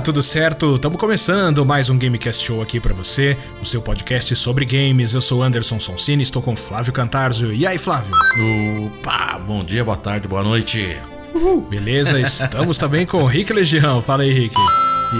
tudo certo? Estamos começando mais um Gamecast Show aqui para você, o seu podcast sobre games. Eu sou Anderson Sonsini, estou com Flávio Cantarzo. E aí, Flávio? Opa, bom dia, boa tarde, boa noite. Uhul. Beleza, estamos também com o Rick Legião. Fala aí, Rick.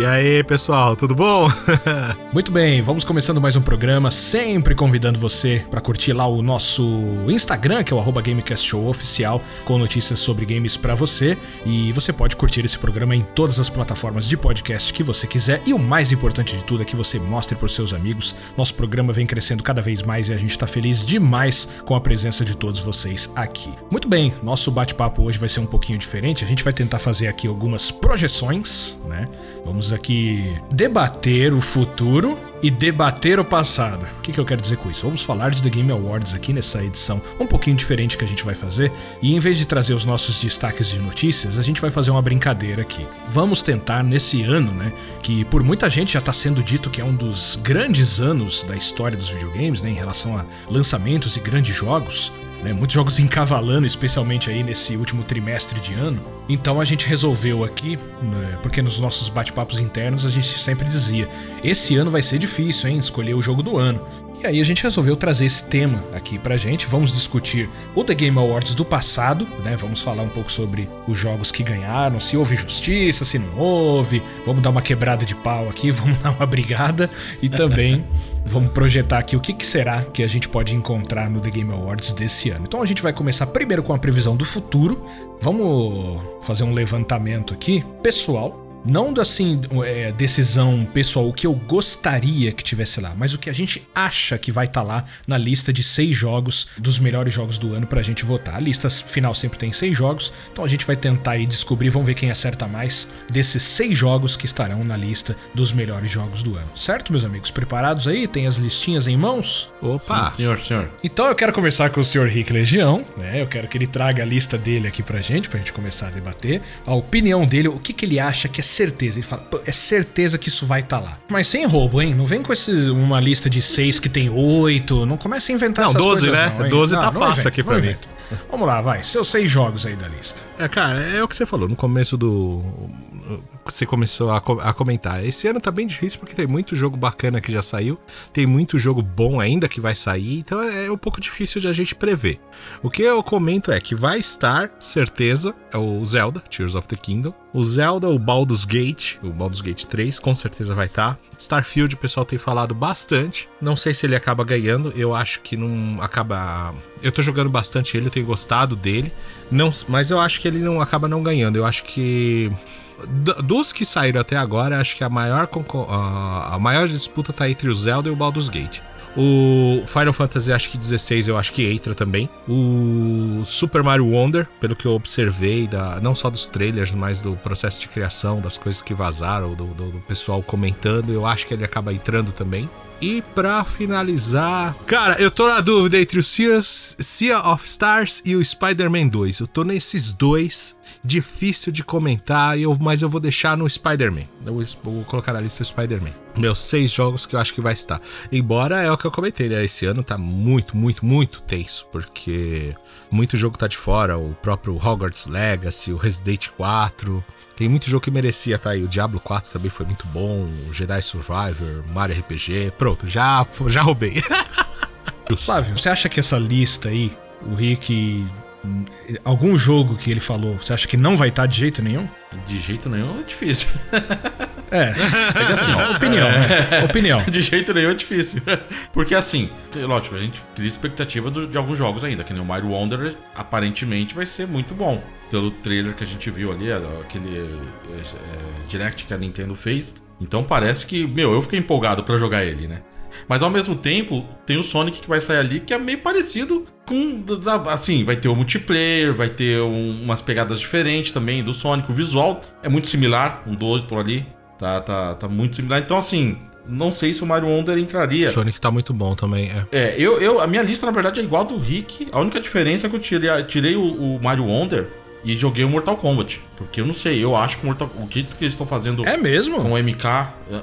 E aí, pessoal, tudo bom? Muito bem, vamos começando mais um programa, sempre convidando você para curtir lá o nosso Instagram, que é o @gamecastshowoficial, com notícias sobre games para você, e você pode curtir esse programa em todas as plataformas de podcast que você quiser, e o mais importante de tudo é que você mostre para seus amigos. Nosso programa vem crescendo cada vez mais e a gente tá feliz demais com a presença de todos vocês aqui. Muito bem, nosso bate-papo hoje vai ser um pouquinho diferente, a gente vai tentar fazer aqui algumas projeções, né? Vamos aqui debater o futuro futuro e debater o passado. O que, que, eu quero dizer com isso? Vamos falar de The Game Awards aqui nessa edição um pouquinho diferente que a gente vai fazer. E em vez de trazer os nossos destaques de notícias, a gente vai fazer uma brincadeira aqui. Vamos tentar nesse ano, né? Que por muita gente já está sendo dito que é um dos grandes anos da história dos videogames, né? Em relação a lançamentos e grandes jogos. Né, muitos jogos encavalando, especialmente aí nesse último trimestre de ano. Então a gente resolveu aqui, né, porque nos nossos bate-papos internos a gente sempre dizia: esse ano vai ser difícil, hein? Escolher o jogo do ano. E aí a gente resolveu trazer esse tema aqui pra gente. Vamos discutir o The Game Awards do passado, né? Vamos falar um pouco sobre os jogos que ganharam, se houve justiça, se não houve. Vamos dar uma quebrada de pau aqui, vamos dar uma brigada e também vamos projetar aqui o que, que será que a gente pode encontrar no The Game Awards desse ano. Então a gente vai começar primeiro com a previsão do futuro. Vamos fazer um levantamento aqui pessoal não assim, é, decisão pessoal, o que eu gostaria que tivesse lá, mas o que a gente acha que vai estar tá lá na lista de seis jogos dos melhores jogos do ano pra gente votar. A lista final sempre tem seis jogos, então a gente vai tentar aí descobrir, vamos ver quem acerta mais desses seis jogos que estarão na lista dos melhores jogos do ano. Certo, meus amigos? Preparados aí? Tem as listinhas em mãos? Opa! Sim, senhor, senhor. Então eu quero conversar com o senhor Rick Legião, né? Eu quero que ele traga a lista dele aqui pra gente, pra gente começar a debater. A opinião dele, o que, que ele acha que é certeza. Ele fala, é certeza que isso vai estar tá lá. Mas sem roubo, hein? Não vem com esse, uma lista de seis que tem oito. Não comece a inventar não, essas 12, coisas. Né? Não, 12 tá fácil aqui pra mim. Vamos lá, vai. Seus seis jogos aí da lista. É, cara, é o que você falou no começo do. Você começou a, a, comentar. Esse ano tá bem difícil porque tem muito jogo bacana que já saiu, tem muito jogo bom ainda que vai sair, então é, é um pouco difícil de a gente prever. O que eu comento é que vai estar, certeza, é o Zelda, Tears of the Kingdom. O Zelda, o Baldur's Gate, o Baldur's Gate 3, com certeza vai estar. Tá. Starfield, o pessoal tem falado bastante. Não sei se ele acaba ganhando, eu acho que não acaba. Eu tô jogando bastante ele, eu tenho gostado dele. Não, mas eu acho que ele não acaba não ganhando. Eu acho que dos que saíram até agora, acho que a maior, a maior disputa tá entre o Zelda e o Baldur's Gate. O Final Fantasy, acho que 16, eu acho que entra também. O Super Mario Wonder, pelo que eu observei, da, não só dos trailers, mas do processo de criação, das coisas que vazaram, do, do, do pessoal comentando, eu acho que ele acaba entrando também. E pra finalizar. Cara, eu tô na dúvida entre o Sea, sea of Stars e o Spider-Man 2. Eu tô nesses dois difícil de comentar, eu, mas eu vou deixar no Spider-Man. Eu vou colocar na lista o Spider-Man. Meus seis jogos que eu acho que vai estar. Embora é o que eu comentei, né? Esse ano tá muito, muito, muito tenso, porque muito jogo tá de fora. O próprio Hogwarts Legacy, o Resident 4. Tem muito jogo que merecia tá aí. O Diablo 4 também foi muito bom. O Jedi Survivor, Mario RPG. Pronto, já, já roubei. Flávio, você acha que essa lista aí, o Rick algum jogo que ele falou, você acha que não vai estar tá de jeito nenhum? De jeito nenhum é difícil. É, é assim, ó, opinião, né? Opinião. De jeito nenhum é difícil. Porque assim, lógico, a gente cria expectativa de alguns jogos ainda, que nem o Mario Wonder aparentemente vai ser muito bom. Pelo trailer que a gente viu ali, aquele é, é, direct que a Nintendo fez. Então parece que, meu, eu fiquei empolgado para jogar ele, né? Mas ao mesmo tempo, tem o Sonic que vai sair ali que é meio parecido com. Assim, vai ter o multiplayer, vai ter um, umas pegadas diferentes também do Sonic. O visual é muito similar, um do outro ali. Tá, tá, tá muito similar. Então, assim, não sei se o Mario Wonder entraria. Sonic tá muito bom também, é. É, eu, eu, a minha lista, na verdade, é igual a do Rick. A única diferença é que eu tirei, tirei o, o Mario Wonder e joguei o Mortal Kombat. Porque eu não sei, eu acho que o, Mortal, o que, que eles estão fazendo é mesmo? com o MK,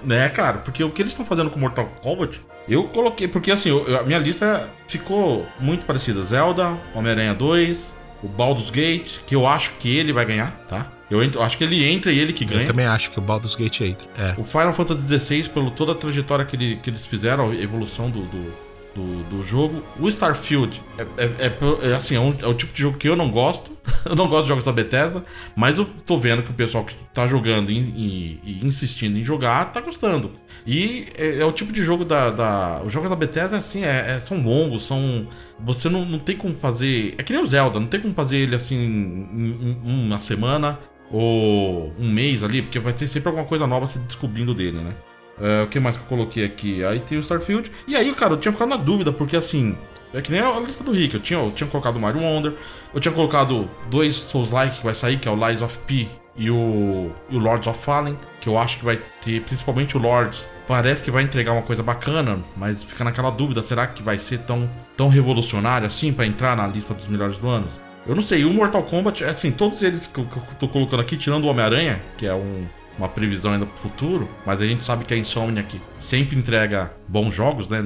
né, cara? Porque o que eles estão fazendo com o Mortal Kombat, eu coloquei, porque assim, eu, a minha lista ficou muito parecida. Zelda, Homem-Aranha 2, o Baldur's Gate, que eu acho que ele vai ganhar, tá? Eu, entro, acho que ele entra e ele que ganha. Eu também acho que o Baldur's Gate entra. É. O Final Fantasy XVI, pelo toda a trajetória que, ele, que eles fizeram, a evolução do, do, do, do jogo. O Starfield é, é, é, é assim, é, um, é, o tipo de jogo que eu não gosto. eu não gosto de jogos da Bethesda, mas eu tô vendo que o pessoal que tá jogando e, e, e insistindo em jogar tá gostando. E é, é, o tipo de jogo da, da. Os jogos da Bethesda assim, é, são longos, são. Você não, não tem como fazer. É que nem o Zelda, não tem como fazer ele assim em, em uma semana ou um mês ali, porque vai ter sempre alguma coisa nova se descobrindo dele, né? Uh, o que mais que eu coloquei aqui? Aí tem o Starfield. E aí, cara, eu tinha ficado na dúvida, porque assim. É que nem a lista do Rick. Eu tinha, eu tinha colocado o Mario Wonder. Eu tinha colocado dois Souls-like que vai sair, que é o Lies of P e o, e o Lords of Fallen. Que eu acho que vai ter, principalmente o Lords. Parece que vai entregar uma coisa bacana, mas fica naquela dúvida: será que vai ser tão, tão revolucionário assim para entrar na lista dos melhores do ano? Eu não sei, o Mortal Kombat, assim, todos eles que eu tô colocando aqui, tirando o Homem-Aranha, que é um, uma previsão ainda pro futuro, mas a gente sabe que a Insomniac sempre entrega bons jogos, né?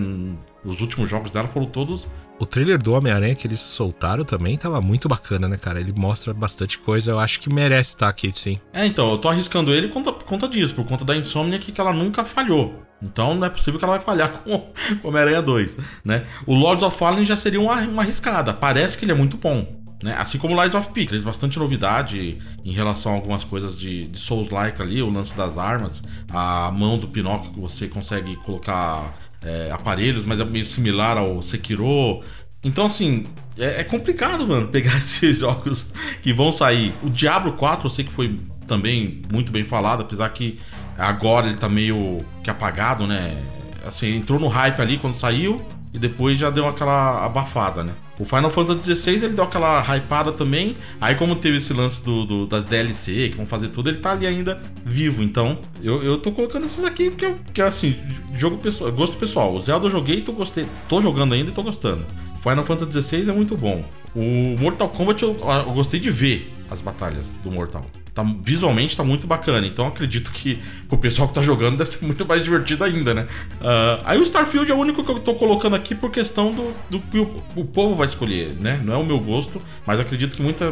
Os últimos jogos dela foram todos. O trailer do Homem-Aranha que eles soltaram também tava muito bacana, né, cara? Ele mostra bastante coisa, eu acho que merece estar aqui, sim. É, então, eu tô arriscando ele por conta, por conta disso, por conta da Insomniac que ela nunca falhou. Então não é possível que ela vai falhar com, com Homem-Aranha 2, né? O Lords of Fallen já seria uma, uma arriscada. Parece que ele é muito bom. Né? Assim como Lies of P, traz bastante novidade em relação a algumas coisas de, de Souls-like ali, o lance das armas, a mão do Pinóquio que você consegue colocar é, aparelhos, mas é meio similar ao Sekiro. Então, assim, é, é, complicado, mano, pegar esses jogos que vão sair. O Diablo 4 eu sei que foi também muito bem falado, apesar que agora ele tá meio que apagado, né? Assim, entrou no hype ali quando saiu e depois já deu aquela abafada, né? O Final Fantasy XVI ele deu aquela hypada também. Aí, como teve esse lance do, do, das DLC, que vão fazer tudo, ele tá ali ainda vivo. Então, eu, eu tô colocando esses aqui porque, porque assim, jogo pessoal, gosto pessoal. O Zelda eu joguei e tô, gostei, tô jogando ainda e tô gostando. Final Fantasy XVI é muito bom. O Mortal Kombat eu, eu gostei de ver as batalhas do Mortal tá, visualmente tá muito bacana. Então acredito que o pessoal que tá jogando deve ser muito mais divertido ainda, né? Uh, aí o Starfield é o único que eu tô colocando aqui por questão do, do que o, o, povo vai escolher, né? Não é o meu gosto, mas acredito que muita,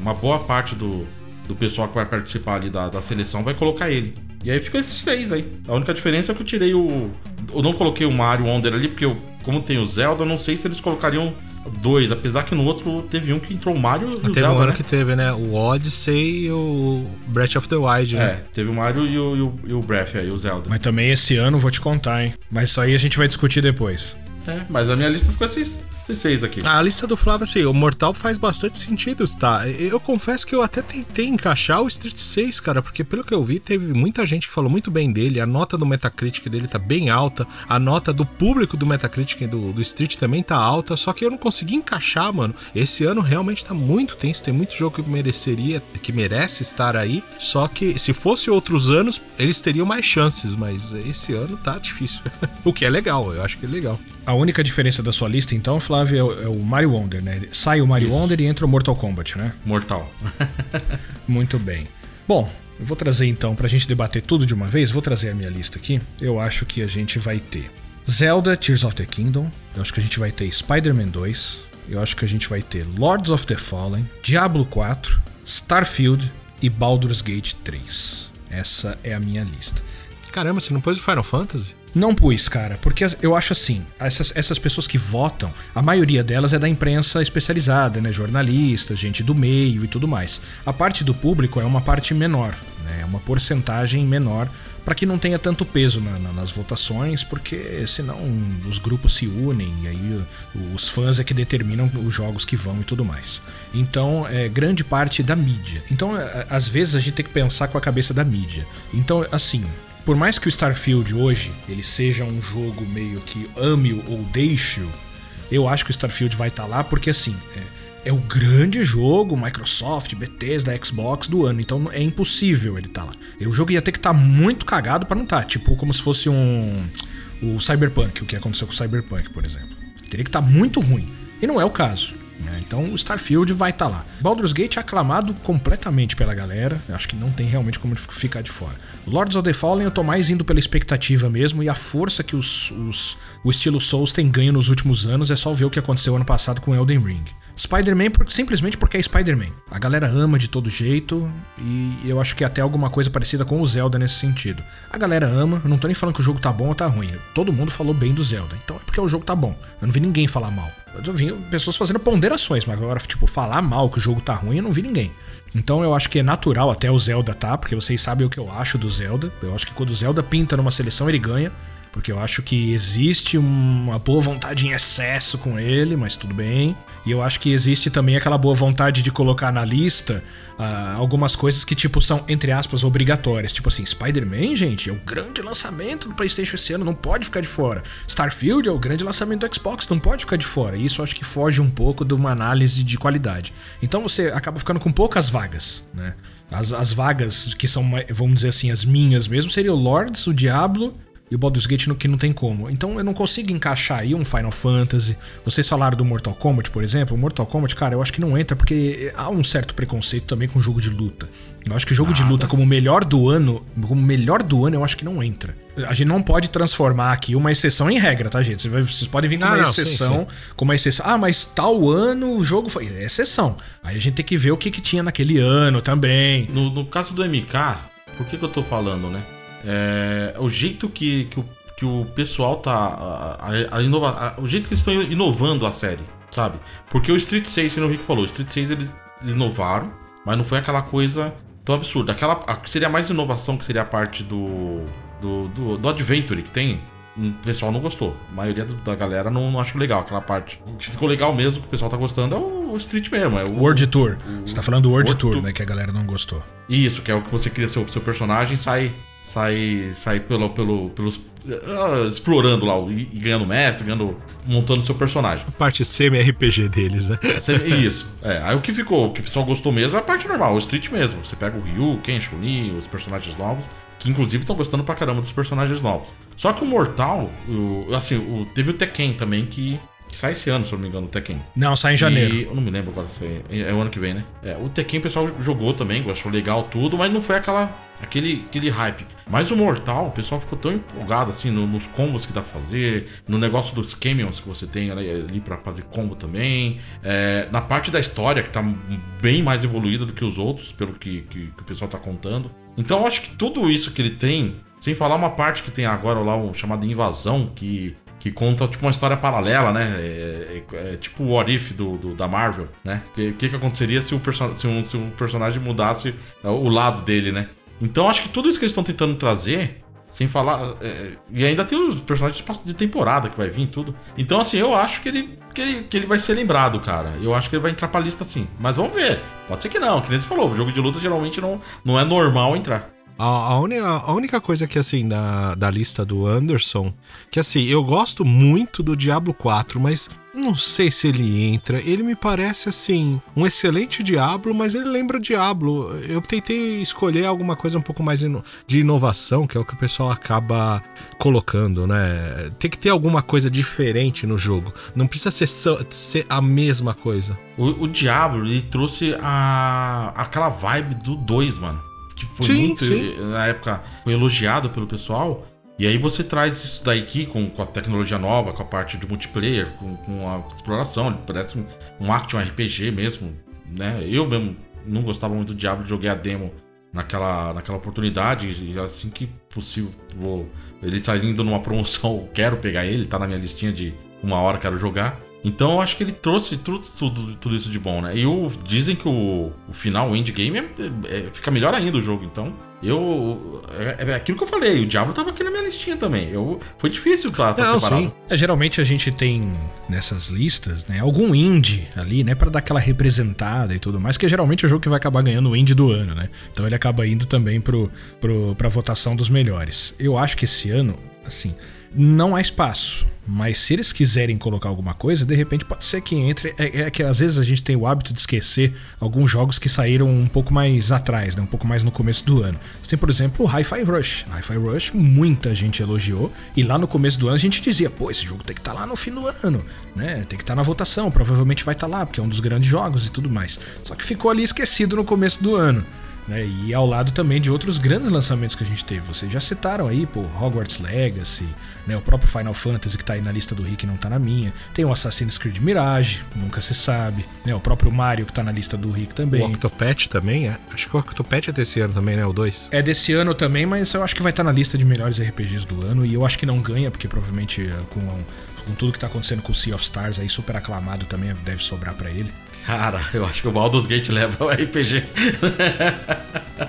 uma boa parte do, do pessoal que vai participar ali da, da seleção vai colocar ele. E aí fica esses seis aí. A única diferença é que eu tirei o. Eu não coloquei o Mario Wonder ali, porque eu, como tem o Zelda, eu não sei se eles colocariam dois, apesar que no outro teve um que entrou o Mario e o teve Zelda, um ano né? que teve, né? O Odyssey e o Breath of the Wild, né? É, teve o Mario e o, e o, e o Breath aí, o Zelda. Mas também esse ano, vou te contar, hein? Mas isso aí a gente vai discutir depois. É, mas a minha lista ficou assim esses seis aqui. A lista do Flávio, assim, o Mortal faz bastante sentido, tá? Eu confesso que eu até tentei encaixar o Street 6, cara, porque pelo que eu vi, teve muita gente que falou muito bem dele. A nota do Metacritic dele tá bem alta. A nota do público do Metacritic do, do Street também tá alta. Só que eu não consegui encaixar, mano. Esse ano realmente tá muito tenso. Tem muito jogo que mereceria, que merece estar aí. Só que se fosse outros anos, eles teriam mais chances, mas esse ano tá difícil. o que é legal, eu acho que é legal. A única diferença da sua lista, então, Flávio, é o, é o Mario Wonder, né? Sai o Mario Isso. Wonder e entra o Mortal Kombat, né? Mortal. Muito bem. Bom, eu vou trazer então, pra gente debater tudo de uma vez, vou trazer a minha lista aqui. Eu acho que a gente vai ter Zelda Tears of the Kingdom, eu acho que a gente vai ter Spider-Man 2, eu acho que a gente vai ter Lords of the Fallen, Diablo 4, Starfield e Baldur's Gate 3. Essa é a minha lista. Caramba, você não pôs o Final Fantasy? Não pus, cara, porque eu acho assim, essas, essas pessoas que votam, a maioria delas é da imprensa especializada, né? Jornalistas, gente do meio e tudo mais. A parte do público é uma parte menor, né? É uma porcentagem menor para que não tenha tanto peso na, na, nas votações, porque senão os grupos se unem e aí os fãs é que determinam os jogos que vão e tudo mais. Então, é grande parte da mídia. Então, é, às vezes a gente tem que pensar com a cabeça da mídia. Então, assim, por mais que o Starfield hoje ele seja um jogo meio que ame-o ou deixe-o, eu acho que o Starfield vai estar tá lá porque assim, é, é, o grande jogo Microsoft, Bethesda, Xbox do ano, então é impossível ele estar tá lá. O jogo ia ter que estar tá muito cagado para não estar, tá, tipo como se fosse um o Cyberpunk, o que aconteceu com o Cyberpunk, por exemplo. Teria que estar tá muito ruim. E não é o caso. Né? Então o Starfield vai estar tá lá. Baldur's Gate é aclamado completamente pela galera. Acho que não tem realmente como ficar de fora. Lords of the Fallen eu tô mais indo pela expectativa mesmo e a força que os, os, o estilo Souls tem ganho nos últimos anos é só ver o que aconteceu ano passado com Elden Ring. Spider-Man simplesmente porque é Spider-Man. A galera ama de todo jeito e eu acho que é até alguma coisa parecida com o Zelda nesse sentido. A galera ama, eu não tô nem falando que o jogo tá bom ou tá ruim. Todo mundo falou bem do Zelda, então é porque o jogo tá bom. Eu não vi ninguém falar mal. Eu vi pessoas fazendo ponderações, mas agora, tipo, falar mal que o jogo tá ruim, eu não vi ninguém. Então eu acho que é natural até o Zelda tá, porque vocês sabem o que eu acho do Zelda. Eu acho que quando o Zelda pinta numa seleção, ele ganha porque eu acho que existe uma boa vontade em excesso com ele, mas tudo bem. E eu acho que existe também aquela boa vontade de colocar na lista uh, algumas coisas que, tipo, são, entre aspas, obrigatórias. Tipo assim, Spider-Man, gente, é o grande lançamento do PlayStation esse ano, não pode ficar de fora. Starfield é o grande lançamento do Xbox, não pode ficar de fora. E isso acho que foge um pouco de uma análise de qualidade. Então você acaba ficando com poucas vagas, né? As, as vagas que são, vamos dizer assim, as minhas mesmo, seriam o Lords, o Diablo e o Baldur's Gate no, que não tem como. Então eu não consigo encaixar aí um Final Fantasy. Vocês falaram do Mortal Kombat, por exemplo. O Mortal Kombat, cara, eu acho que não entra porque há um certo preconceito também com o jogo de luta. Eu acho que o jogo Nada. de luta como melhor do ano, como melhor do ano, eu acho que não entra. A gente não pode transformar aqui uma exceção em regra, tá, gente? Vocês podem vir com uma não, exceção, sim, sim. com uma exceção. Ah, mas tal ano o jogo foi. É exceção. Aí a gente tem que ver o que, que tinha naquele ano também. No, no caso do MK, por que, que eu tô falando, né? É, o jeito que, que, o, que o pessoal tá. A, a, a inova, a, o jeito que eles estão inovando a série, sabe? Porque o Street 6, que o Rico falou, o Street 6 eles, eles inovaram, mas não foi aquela coisa tão absurda. Aquela seria mais inovação que seria a parte do, do, do, do Adventure que tem. O pessoal não gostou. A maioria da galera não, não achou legal aquela parte. O que ficou legal mesmo, que o pessoal tá gostando, é o, Street mesmo. É o World Tour. O, você tá falando do World, World Tour, Tour, né? Que a galera não gostou. Isso, que é o que você cria seu, seu personagem sai sai, sai pelo, pelo, pelos. Uh, explorando lá e, e, ganhando mestre, ganhando, montando seu personagem. A parte semi-RPG deles, né? É, isso. É, aí o que ficou, o que o pessoal gostou mesmo é a parte normal, o Street mesmo. Você pega o Ryu, Ken, Chun-Li, os personagens novos, que inclusive estão gostando pra caramba dos personagens novos. Só que o Mortal, o, assim, o, teve o Tekken também que que sai esse ano, se eu não me engano, o Tekken. Não, sai em janeiro. E, eu não me lembro agora, foi, é o ano que vem, né? É, o Tekken o pessoal jogou também, achou legal tudo, mas não foi aquela aquele, aquele hype. Mas o Mortal, o pessoal ficou tão empolgado assim no, nos combos que dá pra fazer, no negócio dos camions que você tem ali, ali pra fazer combo também, é, na parte da história que tá bem mais evoluída do que os outros, pelo que, que, que o pessoal tá contando. Então eu acho que tudo isso que ele tem, sem falar uma parte que tem agora lá, um chamado Invasão, que que conta tipo uma história paralela, né? É, é, é tipo o What If do, do, da Marvel, né? O que, que, aconteceria se o, se, um, se personagem mudasse o lado dele, né? Então acho que tudo isso que eles estão tentando trazer, sem falar. É, e ainda tem os personagens de temporada que vai vir tudo. Então, assim, eu acho que ele, que ele, que ele vai ser lembrado, cara. Eu acho que ele vai entrar pra lista sim. Mas vamos ver. Pode ser que não, que nem você falou. O jogo de luta geralmente não, não é normal entrar. A, a, única, a única coisa que, assim, da, da lista do Anderson, que assim, eu gosto muito do Diablo 4, mas não sei se ele entra. Ele me parece, assim, um excelente Diablo, mas ele lembra Diablo. Eu tentei escolher alguma coisa um pouco mais de inovação, que é o que o pessoal acaba colocando, né? Tem que ter alguma coisa diferente no jogo. Não precisa ser, ser a mesma coisa. O, o Diablo, ele trouxe a, aquela vibe do 2, mano que foi sim, muito, sim. na época, foi elogiado pelo pessoal. E aí você traz isso daí com, com a tecnologia nova, com a parte de multiplayer, com, com a exploração, ele parece um, um action RPG mesmo, né? Eu mesmo não gostava muito do Diablo, joguei a demo naquela, naquela oportunidade e assim que possível vou ele saindo numa promoção, quero pegar ele, tá na minha listinha de uma hora quero jogar. Então eu acho que ele trouxe tudo, tudo, tudo isso de bom, né? E o, dizem que o, o final, o endgame, é, é, fica melhor ainda o jogo. Então, eu. É, é, aquilo que eu falei, o Diablo tava aqui na minha listinha também. Eu, foi difícil pra estar separado. Sim. É, geralmente a gente tem nessas listas, né, algum indie ali, né, para dar aquela representada e tudo mais, que geralmente é o jogo que vai acabar ganhando o indie do ano, né? Então ele acaba indo também pro, pro, pra votação dos melhores. Eu acho que esse ano, assim, não há espaço Mas se eles quiserem colocar alguma coisa, de repente pode ser que entre. É, é, que às vezes a gente tem o hábito de esquecer alguns jogos que saíram um pouco mais atrás, né? um pouco mais no começo do ano. Você tem, por exemplo, o Hi-Fi Rush. Hi-Fi Rush, muita gente elogiou. E lá no começo do ano a gente dizia: pô, esse jogo tem que estar tá lá no fim do ano, né? Tem que estar tá na votação, provavelmente vai estar tá lá, porque é um dos grandes jogos e tudo mais. Só que ficou ali esquecido no começo do ano. Né? E ao lado também de outros grandes lançamentos que a gente teve. Vocês já citaram aí, pô, Hogwarts Legacy, né? o próprio Final Fantasy que tá aí na lista do Rick não tá na minha. Tem o Assassin's Creed Mirage, nunca se sabe. Né? O próprio Mario que tá na lista do Rick também. O Octopath também, é? Acho que o Octopath é desse ano também, né? O 2. É desse ano também, mas eu acho que vai estar tá na lista de melhores RPGs do ano. E eu acho que não ganha, porque provavelmente eh, com, com tudo que tá acontecendo com o Sea of Stars aí, super aclamado também, deve sobrar para ele. Cara, eu acho que o Baldur's Gate leva o RPG.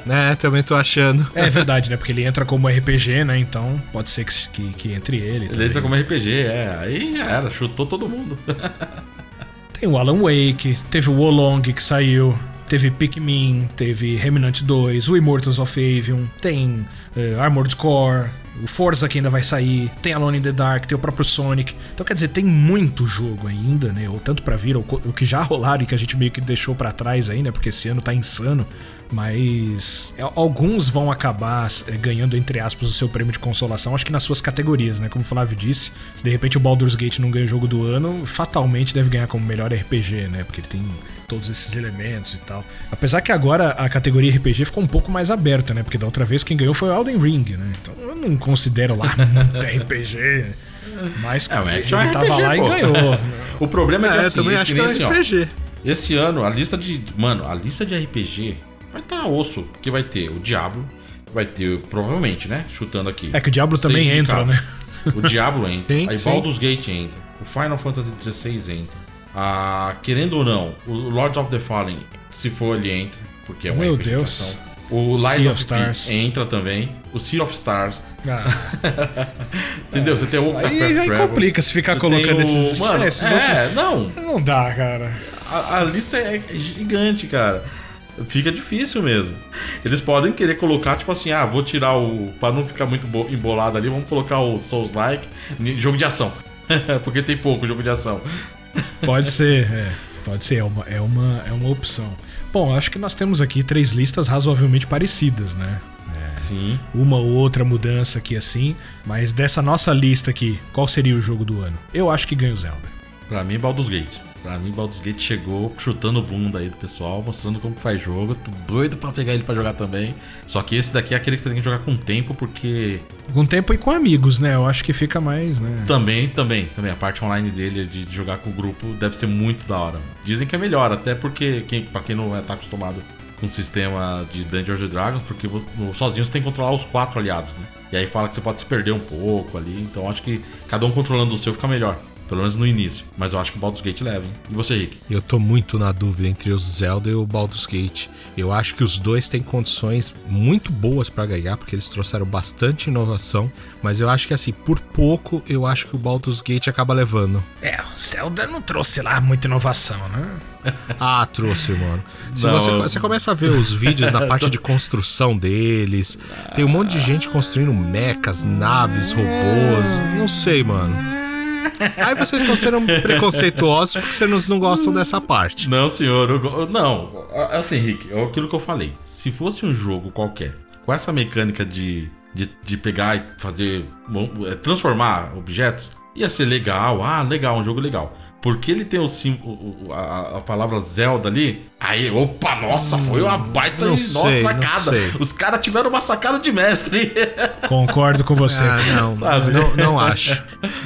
É, também tô achando. É verdade, né? Porque ele entra como RPG, né? Então pode ser que, que, que entre ele. Ele também. entra como RPG, é. Aí já era, chutou todo mundo. Tem o Alan Wake, teve o Wolong que saiu, teve Pikmin, teve Remnant 2, o Immortals of Avium, tem uh, Armored Core, o Forza que ainda vai sair, tem Alone in the Dark, tem o próprio Sonic. Então quer dizer, tem muito jogo ainda, né? Ou tanto para vir, ou o que já rolaram e que a gente meio que deixou para trás aí, né? Porque esse ano tá insano. Mas é, alguns vão acabar é, ganhando, entre aspas, o seu prêmio de consolação, acho que nas suas categorias, né? Como o Flávio disse, se de repente o Baldur's Gate não ganha o jogo do ano, fatalmente deve ganhar como melhor RPG, né? Porque ele tem todos esses elementos e tal. Apesar que agora a categoria RPG ficou um pouco mais aberta, né? Porque da outra vez quem ganhou foi o Elden Ring, né? Então eu não considero lá muito RPG. Mas é, ele é tava RPG, lá pô. e ganhou. o problema é que é, assim, também acho que é assim, RPG. Ó, esse ano, a lista de. Mano, a lista de RPG vai estar tá osso, porque vai ter o Diablo, vai ter, provavelmente, né? Chutando aqui. É que o Diablo também entra, né? O Diablo entra, sim, aí sim. Baldur's Gate entra, o Final Fantasy XVI entra. Ah, querendo ou não, o Lords of the Fallen, se for ele entra, porque é uma Meu Deus. O Lies sea of, Stars entra também. O Sea of Stars. Ah. Entendeu? Você tem o Aí, aí complica se ficar colocando o... esses... Mano, é, esses é outros... não. Não dá, cara. A, a lista é gigante, cara. Fica difícil mesmo. Eles podem querer colocar, tipo assim, ah, vou tirar o. Pra não ficar muito embolado ali, vamos colocar o Souls Like jogo de ação. Porque tem pouco jogo de ação. Pode ser, é. Pode ser, é uma, é, uma, é uma opção. Bom, acho que nós temos aqui três listas razoavelmente parecidas, né? É, Sim. Uma ou outra mudança aqui assim. Mas dessa nossa lista aqui, qual seria o jogo do ano? Eu acho que ganha o Zelda. Pra mim, Baldur's Gate. Pra mim, Baldur's Gate chegou chutando o bunda aí do pessoal, mostrando como faz jogo. Tô doido pra pegar ele pra jogar também. Só que esse daqui é aquele que você tem que jogar com tempo, porque. Com tempo e com amigos, né? Eu acho que fica mais, né? Também, também. Também. A parte online dele de, jogar com o grupo deve ser muito da hora. Dizem que é melhor, até porque, quem, pra quem não é, tá acostumado com o sistema de Dungeons Dragons, porque sozinho você tem que controlar os quatro aliados, né? E aí fala que você pode se perder um pouco ali. Então acho que cada um controlando o seu fica melhor. Pelo menos no início. Mas eu acho que o Baldur's Gate leva, hein? E você, Rick? Eu tô muito na dúvida entre o Zelda e o Baldur's Gate. Eu acho que os dois têm condições muito boas para ganhar, porque eles trouxeram bastante inovação. Mas eu acho que, assim, por pouco, eu acho que o Baldur's Gate acaba levando. É, o Zelda não trouxe lá muita inovação, né? ah, trouxe, mano. Se você, você, começa a ver os vídeos na parte de construção deles, tem um monte de gente construindo mechas, naves, robôs. Não sei, mano. Aí vocês estão sendo preconceituosos porque vocês não gostam dessa parte. Não, senhor. Eu, não, assim, Rick, é aquilo que eu falei. Se fosse um jogo qualquer, com essa mecânica de, de, de pegar e fazer. É, transformar objetos, ia ser legal. Ah, legal, um jogo legal porque ele tem o, sim, o a, a, palavra Zelda ali, aí, opa, nossa, foi uma baita não sei, nossa sacada. Os caras tiveram uma sacada de mestre. Concordo com você. Ah, não, não, não acho.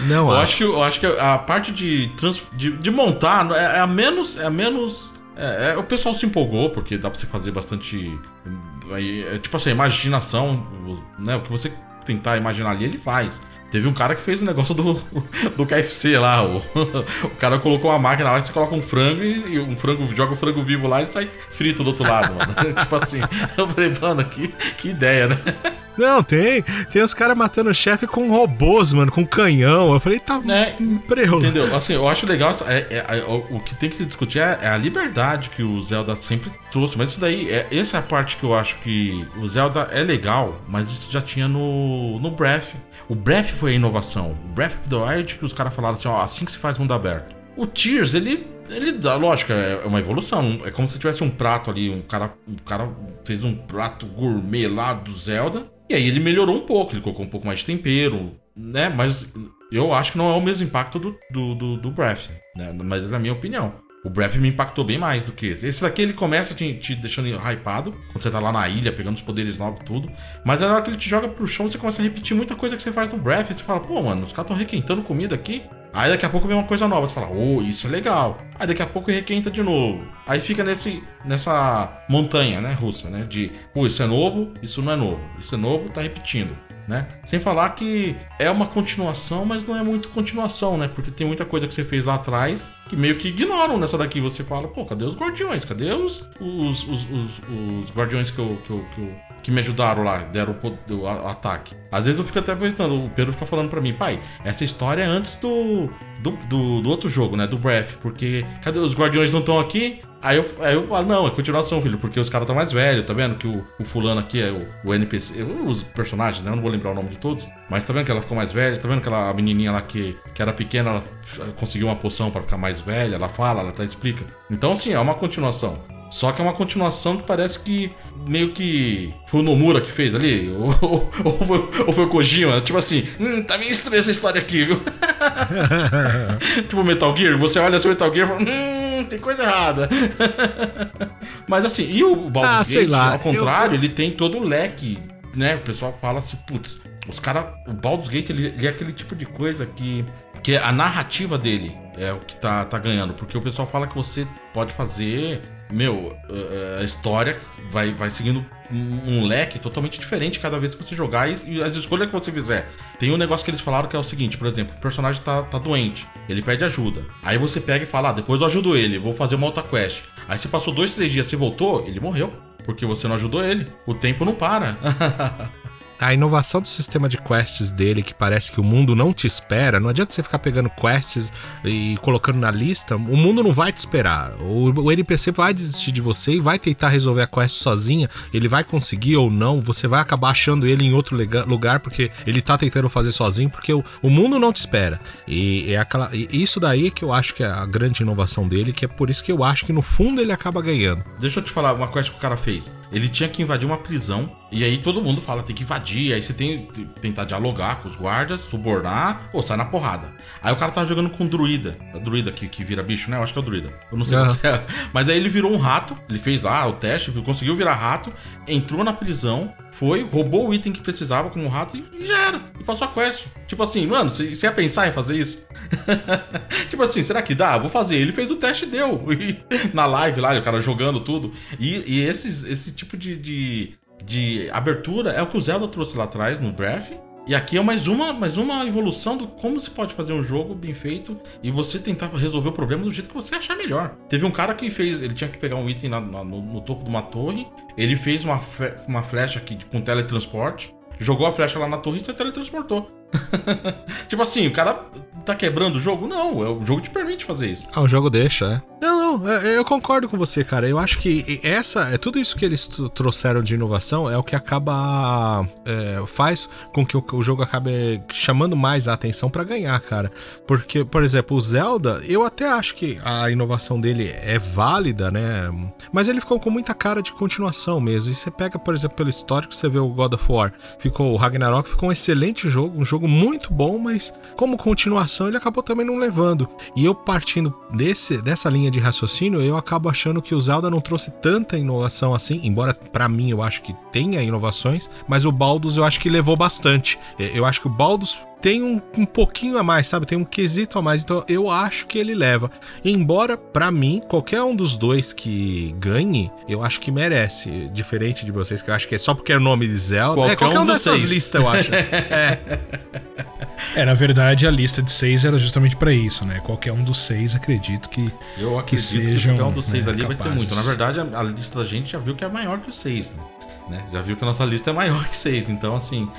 Não eu acho. acho. Eu acho que a parte de, trans, de, de montar é, é, a menos. É a menos. É, é, o pessoal se empolgou, porque dá pra você fazer bastante. É, tipo assim, imaginação, né? O que você tentar imaginar ali, ele faz. Teve um cara que fez o um negócio do, do KFC lá. O, o cara colocou uma máquina lá, você coloca um frango e, e um frango, joga o frango vivo lá e sai frito do outro lado, mano. tipo assim, eu falei, mano, que, que ideia, né? Não, tem. Tem os caras matando o chefe com robôs, mano, com canhão. Eu falei, tá É, preula. Entendeu? Assim, eu acho legal. É, é- é- o que tem que se discutir é, é a liberdade que o Zelda sempre trouxe. Mas isso daí, é, essa é a parte que eu acho que o Zelda é legal, mas isso já tinha no, no Breath. O Breath foi a inovação. O Breath of the Wild que os caras falaram assim: ó, assim que se faz mundo aberto. O Tears, ele. Ele dá, lógico, é uma evolução. É como se tivesse um prato ali. Um cara, um cara fez um prato gourmet lá do Zelda. E aí ele melhorou um pouco, ele colocou um pouco mais de tempero, né? Mas eu acho que não é o mesmo impacto do, do, do, do Breath, né? Mas é a minha opinião. O Breath me impactou bem mais do que esse. Esse daqui ele começa te, te deixando hypado, quando você tá lá na ilha, pegando os poderes novos tudo. Mas na hora que ele te joga pro chão, você começa a repetir muita coisa que você faz no Breath. E você fala, pô, mano, os caras tão requentando comida aqui. Aí daqui a pouco vem uma coisa nova, você fala, oh, isso é legal. Aí daqui a pouco requenta de novo. Aí fica nesse, nessa montanha, né, russa, né? De, pô, isso é novo, isso não é novo. Isso é novo, tá repetindo. Né? Sem falar que é uma continuação, mas não é muito continuação, né? Porque tem muita coisa que você fez lá atrás que meio que ignoram nessa daqui. Você fala, pô, cadê os guardiões? Cadê os, os, os, os, os guardiões que, eu, que, eu, que, eu, que me ajudaram lá, deram o, o a- o ataque? Às vezes eu fico até perguntando, o Pedro fica falando pra mim, pai, essa história é antes do, do, do, do outro jogo, né? Do Breath, porque cadê os guardiões não estão aqui? Aí eu, aí eu falo, não, é continuação, filho, porque os caras estão mais velhos, tá vendo? Que o, o fulano aqui é o, o NPC, os personagens, né? Eu não vou lembrar o nome de todos, mas tá vendo que ela ficou mais velha, tá vendo aquela menininha lá que, que era pequena, ela conseguiu uma poção pra ficar mais velha, ela fala, ela até explica. Então, assim, é uma continuação. Só que é uma continuação que parece que meio que foi o Nomura que fez ali, ou, ou, ou foi, ou foi o Kojima, tipo assim, hum, tá meio estranha essa história aqui, viu? tipo Metal Gear, você olha seu Metal Gear e fala, hum, tem coisa errada. Mas assim, e o Baldur's Ah, Gate, sei lá, ao contrário, ele tem todo o leque, né? O pessoal fala assim, putz, os caras, o Baldur's Gate, ele, ele é aquele tipo de coisa que, que a narrativa dele é o que tá, tá ganhando, porque o pessoal fala que você pode fazer, meu, eh, a história vai, vai seguindo um, leque totalmente diferente cada vez que você jogar e, e as escolhas que você fizer. Tem um negócio que eles falaram que é o seguinte, por exemplo, o personagem tá, tá doente, ele pede ajuda. Aí você pega e fala, ah, depois eu ajudo ele, vou fazer uma outra quest. Aí você passou dois, três dias, você voltou, ele morreu. Porque você não ajudou ele. O tempo não para. A inovação do sistema de quests dele, que parece que o mundo não te espera, não adianta você ficar pegando quests e colocando na lista, o mundo não vai te esperar. O, o NPC vai desistir de você e vai tentar resolver a quest sozinha, ele vai conseguir ou não, você vai acabar achando ele em outro lugar porque ele tá tentando fazer sozinho, porque o, o mundo não te espera. E é aquela, e isso daí que eu acho que é a grande inovação dele, que é por isso que eu acho que no fundo ele acaba ganhando. Deixa eu te falar uma quest que o cara fez. Ele tinha que invadir uma prisão. E aí todo mundo fala, tem que invadir. Aí você tem que tentar dialogar com os guardas, subornar, ou sai na porrada. Aí o cara tava jogando com o druida. A druida que, que vira bicho, né? Eu acho que é o druida. Eu não sei que é. Mas aí ele virou um rato. Ele fez lá o teste, conseguiu virar rato. Entrou na prisão. Foi, roubou o item que precisava como rato e, e já era. E passou a quest. Tipo assim, mano, você ia pensar em fazer isso? tipo assim, será que dá? Vou fazer. Ele fez o teste e deu. E na live lá, o cara jogando tudo. E, e esses, esse tipo de, de, de abertura é o que o Zelda trouxe lá atrás no Breath. E aqui é mais uma, mais uma evolução do como se pode fazer um jogo bem feito e você tentar resolver o problema do jeito que você achar melhor. Teve um cara que fez, ele tinha que pegar um item na- na- no, no topo de uma torre, ele fez uma, fe- uma flecha aqui com teletransporte, jogou a flecha lá na torre e você teletransportou. tipo assim, o cara tá quebrando o jogo? Não, é, o jogo te permite fazer isso. Ah, o jogo deixa, é. Não, não, é- eu concordo com você, cara. Eu acho que essa é tudo isso que eles trouxeram de inovação é o que acaba é, faz com que o, o jogo acabe chamando mais a atenção pra ganhar, cara. Porque, por exemplo, o Zelda, eu até acho que a inovação dele é válida, né? Mas ele ficou com muita cara de continuação mesmo. E você pega, por exemplo, pelo histórico, você vê o God of War, ficou o Ragnarok, ficou um excelente jogo, um jogo muito bom, mas como continuação ele acabou também não levando. E eu partindo desse, dessa linha de raciocínio, eu acabo achando que o Zelda não trouxe tanta inovação assim, embora pra mim eu acho que tenha inovações, mas o Baldus eu acho que levou bastante. É, Eu acho que o Baldus tem um, um pouquinho a mais, sabe? Tem um quesito a mais, então eu acho que ele leva. Embora, pra mim, qualquer um dos dois que ganhe, eu acho que merece. Diferente de vocês, que eu acho que é só porque é o nome de Zelda. Qualquer é qualquer um um dessas seis. listas, eu acho. É, na verdade, a lista de seis era justamente pra isso, né? Qualquer um dos seis, acredito que. Eu Que acredito que, sejam, qualquer um dos seis né, ali vai ser capazes. muito. Na verdade, a, a lista da gente já viu que é maior que os seis, né? né? Já viu que a nossa lista é maior que seis. Então, assim,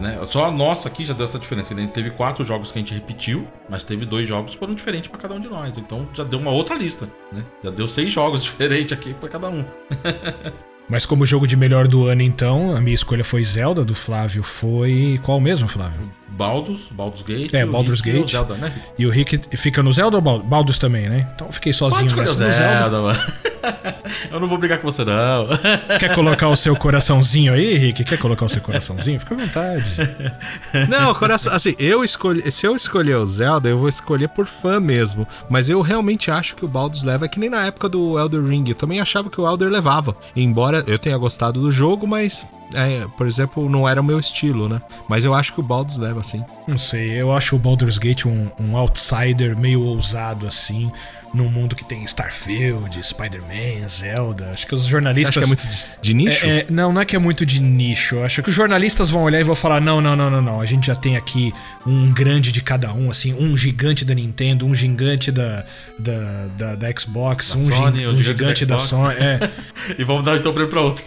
né? Só a nossa aqui já deu essa diferença. Gente teve quatro jogos que a gente repetiu, mas teve dois jogos que foram diferentes para cada um de nós. Então já deu uma outra lista, né? Já deu seis jogos diferentes aqui para cada um. Mas como jogo de melhor do ano, então, a minha escolha foi Zelda, do Flávio foi. Qual mesmo, Flávio? Baldus, Baldus Gate. É, Baldur's Gate. E o, Zelda, né? e o Rick fica no Zelda ou Baldus também, né? Então fiquei sozinho nessa no Zelda. Mano. Eu não vou brigar com você, não. Quer colocar o seu coraçãozinho aí, Rick? Quer colocar o seu coraçãozinho? Fica à vontade. Não, coração. Assim, eu escolhi. Se eu escolher o Zelda, eu vou escolher por fã mesmo. Mas eu realmente acho que o Baldus leva, é que nem na época do Elder Ring. Eu também achava que o Elder levava. Embora eu tenha gostado do jogo, mas é, por exemplo, não era o meu estilo, né? Mas eu acho que o Baldur's leva assim. Não sei, eu acho o Baldur's Gate um, um outsider meio ousado assim, num mundo que tem Starfield, Spider-Man, Zelda. Acho que os jornalistas. Você acha que é muito de, de nicho? É, é, não, não é que é muito de nicho. Eu acho que os jornalistas vão olhar e vão falar: não, não, não, não, não. A gente já tem aqui um grande de cada um, assim, um gigante da Nintendo, um gigante da, da, da, da Xbox, da um, Sony, gi um gigante, gigante da, da Sony. É. e vamos dar então pra outro.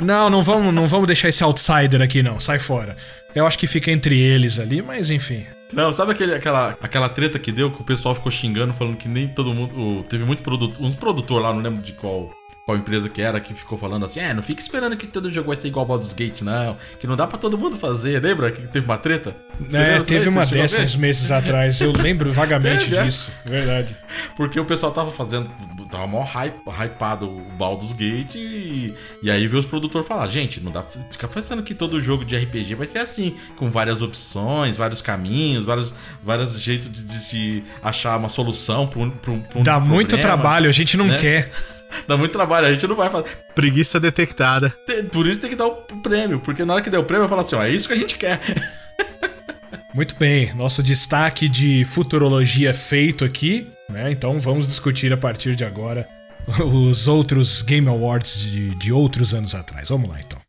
Não, não vamos, não vamos deixar esse outsider aqui, não. Sai fora. Eu acho que fica entre eles ali, mas enfim. Não, sabe aquele, aquela, aquela treta que deu que o pessoal ficou xingando, falando que nem todo mundo. Teve muito produto, um produtor lá, não lembro de qual qual empresa que era que ficou falando assim: é, não fica esperando que todo jogo vai ser igual ao Baldur's Gate, não. Que não dá pra todo mundo fazer. Lembra que teve uma treta? é, teve uma dessas meses atrás. Eu lembro vagamente teve, é. disso. É. Verdade. Porque o pessoal tava fazendo. Tava mó hype, hypado o Baldur's Gate e, e aí veio os produtores falar: gente, não dá pra ficar pensando que todo jogo de RPG vai ser assim, com várias opções, vários caminhos, vários, vários jeitos de, de se achar uma solução pra um, pra um, pra um Dá problema, muito trabalho, a gente não né? quer. Dá muito trabalho, a gente não vai fazer. Preguiça detectada. Por isso tem que dar o prêmio, porque na hora que der o prêmio, eu falo assim: ó, é isso que a gente quer. Muito bem, nosso destaque de futurologia feito aqui, né? Então vamos discutir a partir de agora os outros Game Awards de, de outros anos atrás. Vamos lá então.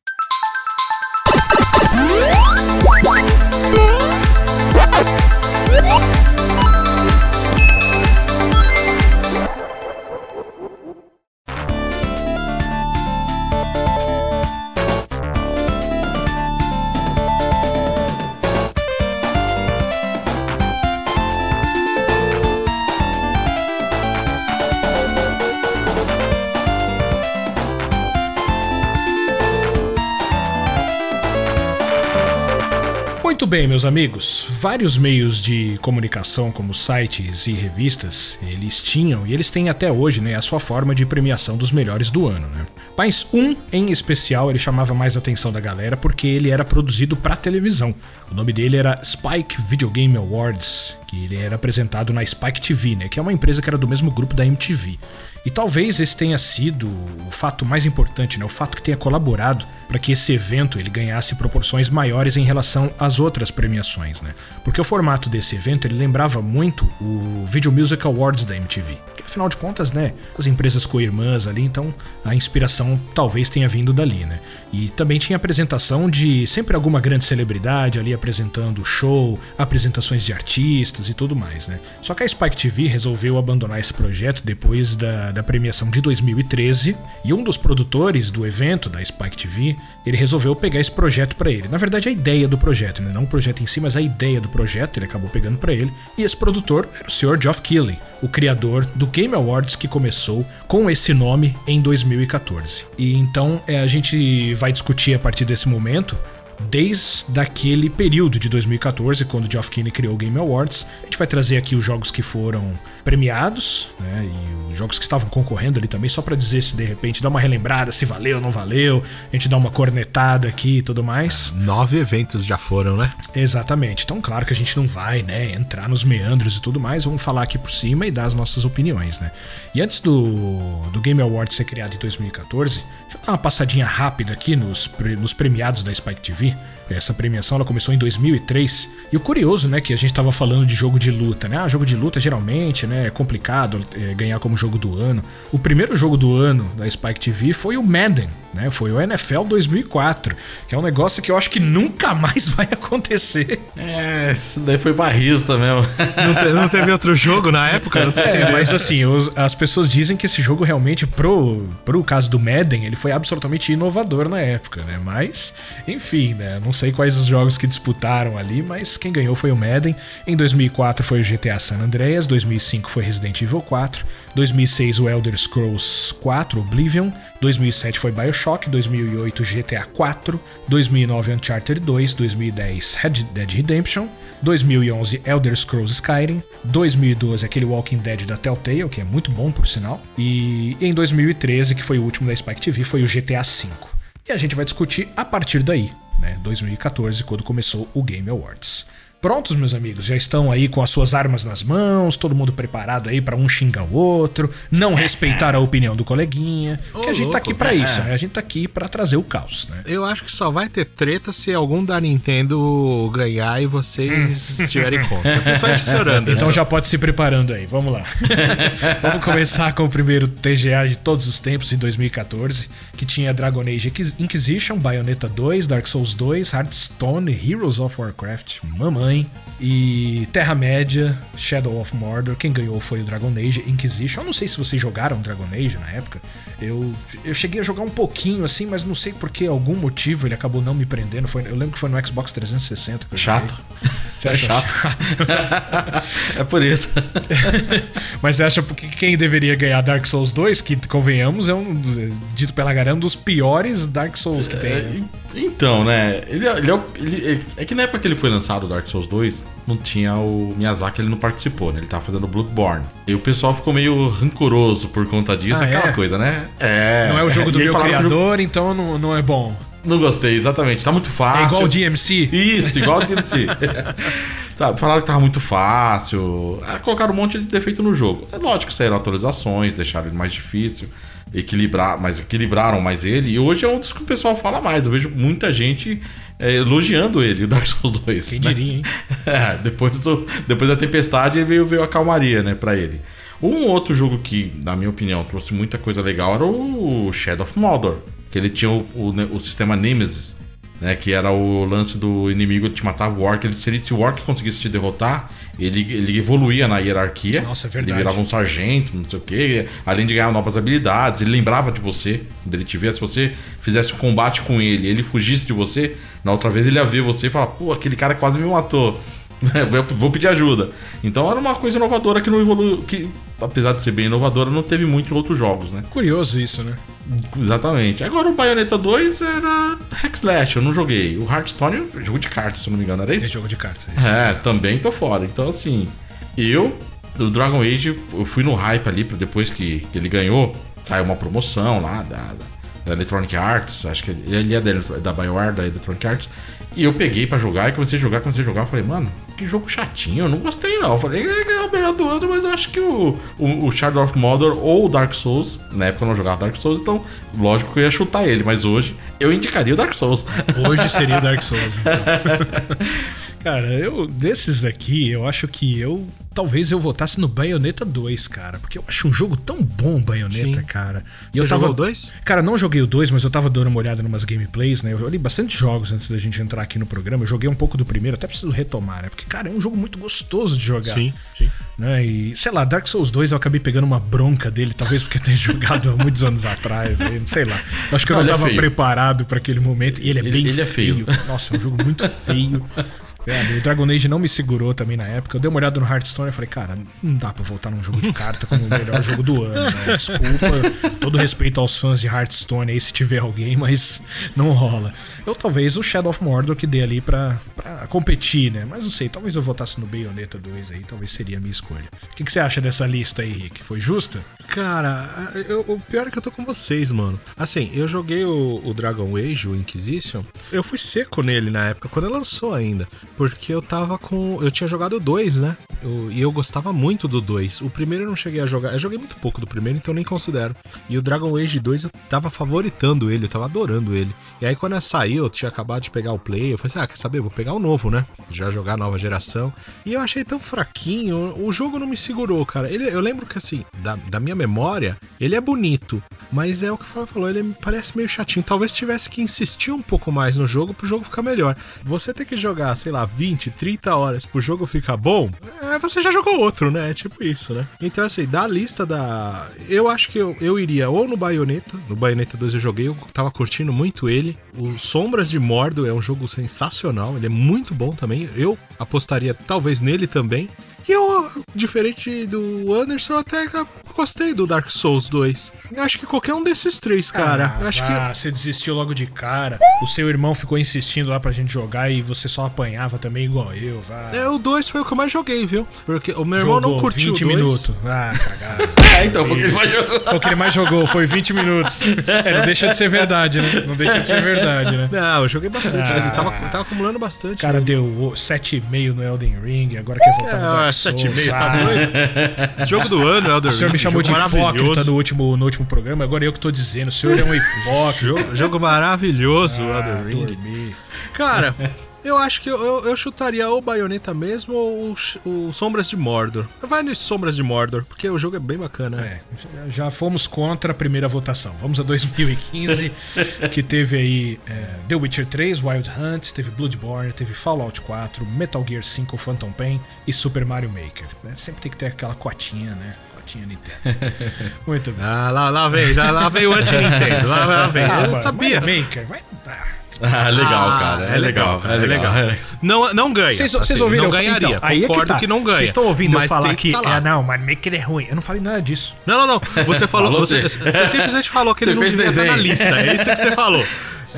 Bem, meus amigos. Vários meios de comunicação, como sites e revistas, eles tinham e eles têm até hoje, né, a sua forma de premiação dos melhores do ano, né? Mas um em especial, ele chamava mais a atenção da galera porque ele era produzido para televisão. O nome dele era Spike Video Game Awards, que ele era apresentado na Spike TV, né, que é uma empresa que era do mesmo grupo da MTV. E talvez esse tenha sido o fato mais importante, né? o fato que tenha colaborado para que esse evento ele ganhasse proporções maiores em relação às outras premiações. Né? Porque o formato desse evento ele lembrava muito o Video Music Awards da MTV, que afinal de contas, né, as empresas co-irmãs ali, então a inspiração talvez tenha vindo dali. Né? E também tinha apresentação de sempre alguma grande celebridade ali apresentando o show, apresentações de artistas e tudo mais. Né? Só que a Spike TV resolveu abandonar esse projeto depois da da premiação de 2013 e um dos produtores do evento, da Spike TV, ele resolveu pegar esse projeto para ele. Na verdade, a ideia do projeto, né? não o projeto em si, mas a ideia do projeto, ele acabou pegando para ele. E esse produtor era o Sr. Geoff Keighley, o criador do Game Awards que começou com esse nome em 2014. E então é, a gente vai discutir a partir desse momento desde aquele período de 2014, quando Geoff Keighley criou o Game Awards. A gente vai trazer aqui os jogos que foram premiados, né, e os jogos que estavam concorrendo ali também, só para dizer se de repente dá uma relembrada, se valeu ou não valeu, a gente dá uma cornetada aqui e tudo mais. É, nove eventos já foram, né? Exatamente. Então, claro que a gente não vai, né, entrar nos meandros e tudo mais, vamos falar aqui por cima e dar as nossas opiniões, né? E antes do, do Game Awards ser criado em 2014, deixa eu dar uma passadinha rápida aqui nos, nos premiados da Spike TV. Essa premiação ela começou em 2003. E o curioso, né, que a gente estava falando de jogo de luta, né? Ah, jogo de luta geralmente, né, é complicado é, ganhar como jogo do ano. O primeiro jogo do ano da Spike TV foi o Madden, né? Foi o NFL 2004, que é um negócio que eu acho que nunca mais vai acontecer. É, isso daí foi barrista mesmo. Não, te, não teve outro jogo na época? Não tô É, mas assim, os- as pessoas dizem que esse jogo realmente, pro, pro caso do Madden, ele foi absolutamente inovador na época, né? Mas, enfim, né? Não sei quais os jogos que disputaram ali, mas quem ganhou foi o Madden. Em 2004 foi o GTA San Andreas, 2005 foi Resident Evil 4, 2006 o Elder Scrolls 4 Oblivion, 2007 foi BioShock, 2008 GTA 4, 2009 Uncharted 2, 2010 Red Dead Redemption, 2011 Elder Scrolls Skyrim, 2012 aquele Walking Dead da Telltale, que é muito bom por sinal, e em 2013, que foi o último da Spike TV, foi o GTA V. E a gente vai discutir a partir daí, né, 2014, quando começou o Game Awards. Prontos, meus amigos? Já estão aí com as suas armas nas mãos, todo mundo preparado aí pra um xingar o outro, não respeitar a opinião do coleguinha. Porque a gente tá louco. aqui pra isso, né? A gente tá aqui pra trazer o caos, né? Eu acho que só vai ter treta se algum da Nintendo ganhar e vocês estiverem contra. Anderson. Então já pode se preparando aí, vamos lá. vamos começar com o primeiro TGA de todos os tempos, em 2014, que tinha Dragon Age Inquis- Inquisition, Bayonetta 2, Dark Souls 2, Hearthstone, Heroes of Warcraft, mamãe, e Terra-média, Shadow of Mordor. Quem ganhou foi o Dragon Age Inquisition. Eu não sei se vocês jogaram Dragon Age na época. Eu, eu cheguei a jogar um pouquinho assim, mas não sei por que algum motivo ele acabou não me prendendo. Foi, eu lembro que foi no Xbox 360 que eu Chato. joguei. Você É acha chato. é por isso. Mas você acha que quem deveria ganhar Dark Souls 2, que convenhamos, é um, dito pela galera, um dos piores Dark Souls que tem. É, né? Então, né? Ele, ele é, o- ele- ele- é que na época que ele foi lançado, o Dark Souls 2, não tinha o Miyazaki, ele não participou, né? Ele tava fazendo Bloodborne. E o pessoal ficou meio rancoroso por conta disso, Ah, aquela é? coisa, né? É. Não é o jogo do E aí meu o jogo- criador, então não, não é bom. Não gostei, exatamente. Tá muito fácil. É igual o DMC. Isso, igual o DLC. Sabe, falaram que tava muito fácil. Ah, colocaram um monte de defeito no jogo. É lógico que saíram atualizações, deixaram ele mais difícil, equilibrar, mas equilibraram mais ele. E hoje é um dos que o pessoal fala mais. Eu vejo muita gente é, elogiando ele, o Dark Souls 2. Quem né? diria, hein? É, depois, do, depois da tempestade veio, veio a calmaria, né, pra ele. Um outro jogo que, na minha opinião, trouxe muita coisa legal era o Shadow of Mordor. Que ele tinha o, o, o sistema Nemesis, né? Que era o lance do inimigo te matar o Orc. Ele, se, ele, se o Orc conseguisse te derrotar, ele, ele evoluía na hierarquia. Nossa, é verdade. Ele virava um sargento, não sei o quê. Além de ganhar novas habilidades, ele lembrava de você. Quando ele te via, se você fizesse o combate com ele ele fugisse de você, na outra vez ele ia ver você e falar, pô, aquele cara quase me matou. Vou pedir ajuda. Então era uma coisa inovadora que não evoluiu. Que, apesar de ser bem inovadora, não teve muito em outros jogos, né? Curioso isso, né? Exatamente. Agora o Bayonetta 2 era Hack Slash, eu não joguei. O Hearthstone é jogo de cartas, se não me engano, era É isso? jogo de cartas. É, também tô fora. Então, assim, eu, do Dragon Age, eu fui no hype ali, depois que, que ele ganhou, saiu uma promoção lá da, da- da Electronic Arts, acho que ele ele é da, da BioWare, da Electronic Arts, e eu peguei pra jogar e comecei a jogar, comecei a jogar, falei, mano, que jogo chatinho, eu não gostei não. Eu falei, é, é o melhor do ano, mas eu acho que o, o, o Shadow of Mordor ou o Dark Souls, na época eu não jogava Dark Souls, então lógico que eu ia chutar ele, mas hoje eu indicaria o Dark Souls. Hoje seria Dark Souls. então. cara, eu desses daqui, eu acho que eu talvez eu votasse no Bayonetta 2, cara, porque eu acho um jogo tão bom Bayonetta, Sim. cara. E Você eu tava jogou o dois? Cara, não joguei o 2, mas eu tava dando uma olhada em umas gameplays, né? Eu joguei bastante jogos antes da gente entrar aqui no programa. Eu joguei um pouco do primeiro, até preciso retomar, né? Porque, cara, é um jogo muito gostoso de jogar. sim. Né? E, sei lá, Dark Souls 2 eu acabei pegando uma bronca dele, talvez porque eu tenha jogado há muitos anos atrás. aí, sei lá. Acho que eu Não, não, é tava feio. preparado pra aquele momento. E ele é Ele- bem ele é feio. Nossa, é um jogo muito feio. É, o Dragon Age não me segurou também na época. Eu dei uma olhada no Hearthstone e falei, cara, não dá pra voltar num jogo de carta como o melhor jogo do ano. Né? Desculpa, todo respeito aos fãs de Hearthstone aí se tiver alguém, mas não rola. Eu talvez o Shadow of Mordor que dê ali pra, pra competir, né? Mas não sei, talvez eu votasse no Bayonetta 2 aí, talvez seria a minha escolha. O que, que você acha dessa lista aí, Rick? Foi justa? Cara, eu- o pior é que eu tô com vocês, mano. Assim, eu joguei o, o Dragon Age, o Inquisition. Eu fui seco nele na época, quando lançou ainda. Porque eu tava com. Eu tinha jogado 2, né? Eu- e eu gostava muito do 2. O primeiro eu não cheguei a jogar. Eu joguei muito pouco do primeiro, então eu nem considero. E o Dragon Age 2 eu tava favoritando ele, eu tava adorando ele. E aí quando eu saí, eu tinha acabado de pegar o Play, eu falei assim: ah, quer saber? Vou pegar o novo, né? Já jogar a nova geração. E eu achei tão fraquinho, o jogo não me segurou, cara. Ele, eu lembro que assim, da, da minha memória, ele é bonito. Mas é o que o Flávio falou, ele me parece meio chatinho. Talvez tivesse que insistir um pouco mais no jogo pro jogo ficar melhor. Você ter que jogar, sei lá, 20, 30 horas pro jogo ficar bom, é, você já jogou outro, né? É tipo isso, né? Então, assim, da lista da. Eu acho que eu, eu iria ou no Bayonetta. No Bayonetta 2 eu joguei, eu tava curtindo muito ele. O Sombras de Mordo é um jogo sensacional, ele é muito bom também. Eu apostaria talvez nele também. E eu, diferente do Anderson, até gostei do Dark Souls 2. Eu acho que qualquer um desses três, cara. eu acho que. Ah, você desistiu logo de cara. O seu irmão ficou insistindo lá pra gente jogar e você só apanhava também igual eu, vai. É, o 2 foi o que eu mais joguei, viu? Porque o meu irmão não curtiu 20 o dois. minutos. Ah, cagada. É, então, foi o que ele vai jogar. Foi o que ele mais jogou, foi 20 minutos. É, não deixa de ser verdade, né? Não deixa de ser verdade, né? Não, eu joguei bastante. Ah. Ele tava, tava acumulando bastante. O cara deu 7,5 no Elden Ring, agora quer voltar no É, Dark Souls. 7,5, tá doido? Jogo do ano, Elder O senhor me chamou de hipócrita no último, no último programa, agora eu que tô dizendo. O senhor é um hipócrita. Jogo, jogo maravilhoso, Ah, Elder Ring. dormi. Cara, eu acho que eu, eu, eu chutaria ou Bayonetta mesmo ou o, Sombras de Mordor. Vai no Sombras de Mordor, porque o jogo é bem bacana. É, já fomos contra a primeira votação. Vamos a 2015, que teve aí é, The Witcher 3, Wild Hunt, teve Bloodborne, teve Fallout 4, Metal Gear 5 Phantom Pain e Super Mario Maker. né? Sempre tem que ter aquela cotinha, né? Cotinha Nintendo. Muito bem. Ah, lá, lá vem, já, lá vem o anti-Nintendo. Lá, lá vem. Ah, eu mano, sabia. Maker, vai. Ah. Ah, legal, Ah, cara. É, legal, cara, é legal. é legal. Não, não ganha. Vocês assim, ouviram? Não ganharia. Então, aí é que Concordo tá. que, não ganha. Vocês estão ouvindo eu mas falar tem que. tá é, não, Mario Maker é ruim. Eu não falei nada disso. Não, não, não. Você falou. Falou você, você simplesmente falou que ele não fez devia estar na lista. É isso que você falou.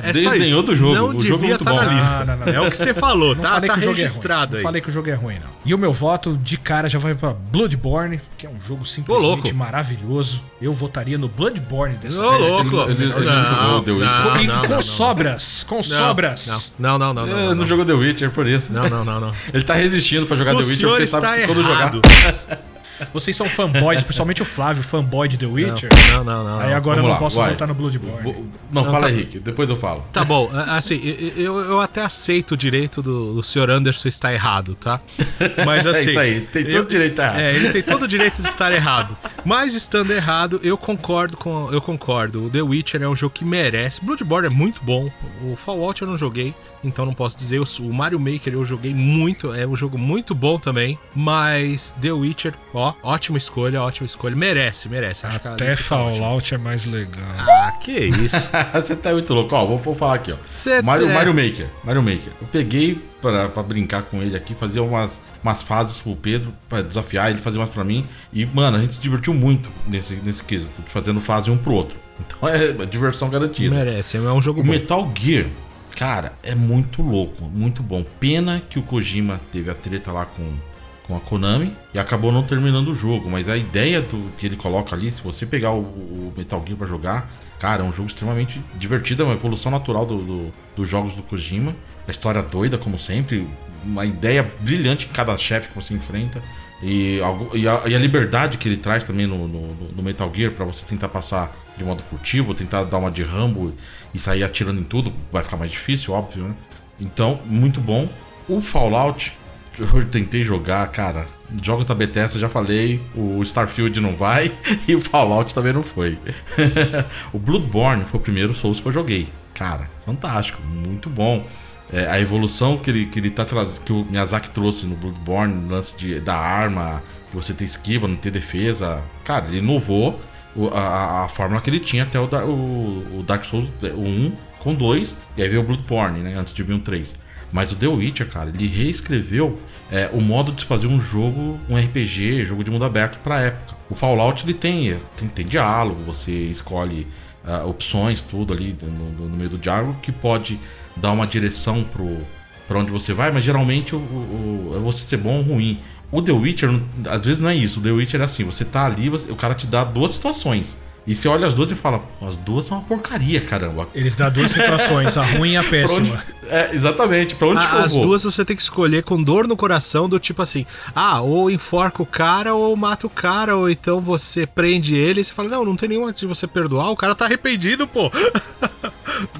É Desdenhou isso. do jogo. Não O jogo é devia muito estar bom. na lista. Não, não, não. É o que você falou, Não tá? falei Tá que o jogo é ruim. registrado Não aí. falei que o jogo é ruim, não. E o meu voto de cara já vai pra Bloodborne, que é um jogo louco. simplesmente maravilhoso. Eu votaria no Bloodborne dessa Ô, vez. louco. Ele- ele- ele não Witcher. Com, e não, com não, não. sobras. Não, não, não, não. É, não, não não. jogou The Witcher por isso. Não, não, não, não. Ele tá resistindo pra jogar O The Witcher porque sabe que se quando jogar. Vocês são fanboys, principalmente o Flávio, fanboy de The Witcher. Não, não, não. Aí não. agora eu não lá, posso vai. votar no Bloodborne. Vou- Não, Não, fala tá- aí, Rick, depois eu falo. Tá bom, a- assim, eu, eu até aceito o direito do, do senhor Anderson estar errado, tá? Mas É assim. isso aí, tem todo eu- o direito de estar errado. É, ele tem todo o direito de estar errado. Mas estando errado, eu concordo com. Eu concordo. O The Witcher é um jogo que merece. Bloodborne é muito bom. O Fallout eu não joguei, então não posso dizer. O o Mario Maker eu joguei muito. É um jogo muito bom também. Mas The Witcher, ó, ótima escolha, ótima escolha. Merece, merece. Acho Até tá. Fallout é mais legal. Ah, que isso. Você tá muito louco. Ó, vou, vou falar aqui, ó. Cê Mario, é- Mario Maker. Mario Maker. Eu peguei pra, pra brincar com ele aqui, fazer umas, umas fases pro Pedro, pra desafiar ele, fazer umas pra mim. E, mano, a gente se divertiu muito nesse, nesse quesito, fazendo fase um pro outro. Então é diversão garantida. merece, é um jogo O bom. Metal Gear, cara, é muito louco, muito bom. Pena que o Kojima teve a treta lá com, com a Konami e acabou não terminando o jogo. Mas a ideia do que ele coloca ali, se você pegar o, o Metal Gear pra jogar, cara, é um jogo extremamente divertido, é uma evolução natural do, do- dos jogos do Kojima. A história doida, como sempre, uma ideia brilhante em cada chefe que você enfrenta. E, e a, e a liberdade que ele traz também no, no- no Metal Gear pra você tentar passar de modo furtivo, tentar dar uma de Rambo e sair atirando em tudo, vai ficar mais difícil, óbvio, né? Então, muito bom. O Fallout, eu tentei jogar, cara. Jogos da Bethesda, já falei. O Starfield não vai e o Fallout também não foi. o Bloodborne foi o primeiro Souls que eu joguei. Cara, fantástico, muito bom. É, a evolução que ele, que ele tá trazendo, que o Miyazaki trouxe no Bloodborne, no lance de, da arma, você ter esquiva, não ter defesa. Cara, ele inovou o- a, a- a fórmula que ele tinha até o, o- o Dark Souls 1 com 2, e aí veio o Bloodborne, né? Antes de vir um 3. Mas o The Witcher, cara, ele reescreveu é, o modo de se fazer um jogo, um RPG, jogo de mundo aberto pra época. O Fallout ele tem, tem, tem diálogo, você escolhe ah, opções, tudo ali no, no- meio do diálogo, que pode dar uma direção pro, onde você vai, mas geralmente o, o- o- é você ser bom ou ruim. O The Witcher, às vezes não é isso. O The Witcher é assim: você tá ali, você- o cara te dá duas situações. E você olha as duas e fala, as duas são uma porcaria, caramba. Eles dão duas situações, a ruim e a péssima. Onde, é, exatamente, pra onde a, que eu As vou? duas você tem que escolher com dor no coração, do tipo assim, ah, ou enforca o cara ou mata o cara, ou então você prende ele e você fala, não, não tem nenhuma de você perdoar, o cara tá arrependido, pô.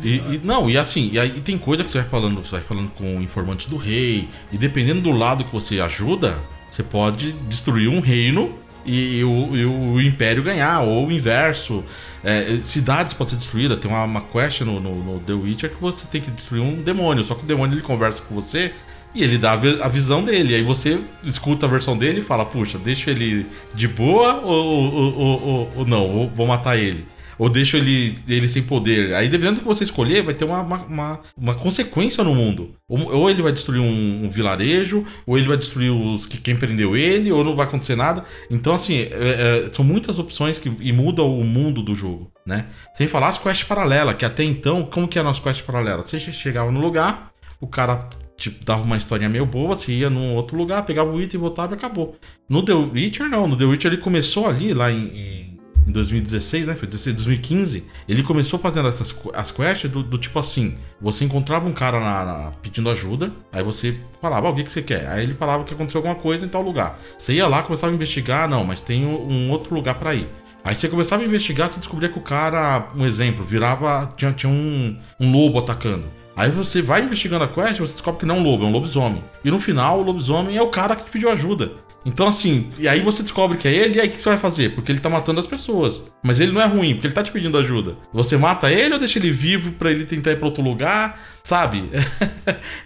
E, e- não, e assim, e aí tem coisa que você vai falando, você vai falando com informantes do rei, e dependendo do lado que você ajuda, você pode destruir um reino e, o, e o império ganhar, ou o inverso. É, cidades podem ser destruídas, tem uma, uma quest no, no, no The Witcher que você tem que destruir um demônio, só que o demônio ele conversa com você e ele dá a vi- a visão dele, aí você escuta a versão dele e fala, puxa, deixa ele de boa ou, ou, ou- ou- não, ou vou matar ele. Ou deixo ele, ele sem poder. Aí, dependendo do que você escolher, vai ter uma, uma, uma, uma consequência no mundo. Ou, ou ele vai destruir um, um vilarejo, ou ele vai destruir os que quem prendeu ele, ou não vai acontecer nada. Então, assim, é- é, são muitas opções que e mudam o mundo do jogo, né? Sem falar as quests paralelas, que até então, como que eram as quests paralelas? Você che- chegava no lugar, o cara tipo, dava uma historinha meio boa, você ia num outro lugar, pegava o item, voltava e acabou. No The Witcher, não. No The Witcher ele começou ali, lá em, em, em 2016, né? Foi 16, 2015. Ele começou fazendo essas as quests do, do tipo assim: você encontrava um cara na, na- pedindo ajuda, aí você falava, "Ah, o que, que você quer? Aí ele falava que aconteceu alguma coisa em tal lugar. Você ia lá, começava a investigar, não, mas tem um, outro lugar pra ir. Aí você começava a investigar, você descobria que o cara, um exemplo, virava. Tinha, tinha um, um lobo atacando. Aí você vai investigando a quest, você descobre que não é um lobo, é um lobisomem. E no final, o lobisomem é o cara que te pediu ajuda. Então, assim, e aí você descobre que é ele, e aí o que você vai fazer? Porque ele tá matando as pessoas. Mas ele não é ruim, porque ele tá te pedindo ajuda. Você mata ele ou deixa ele vivo pra ele tentar ir pra outro lugar? Sabe?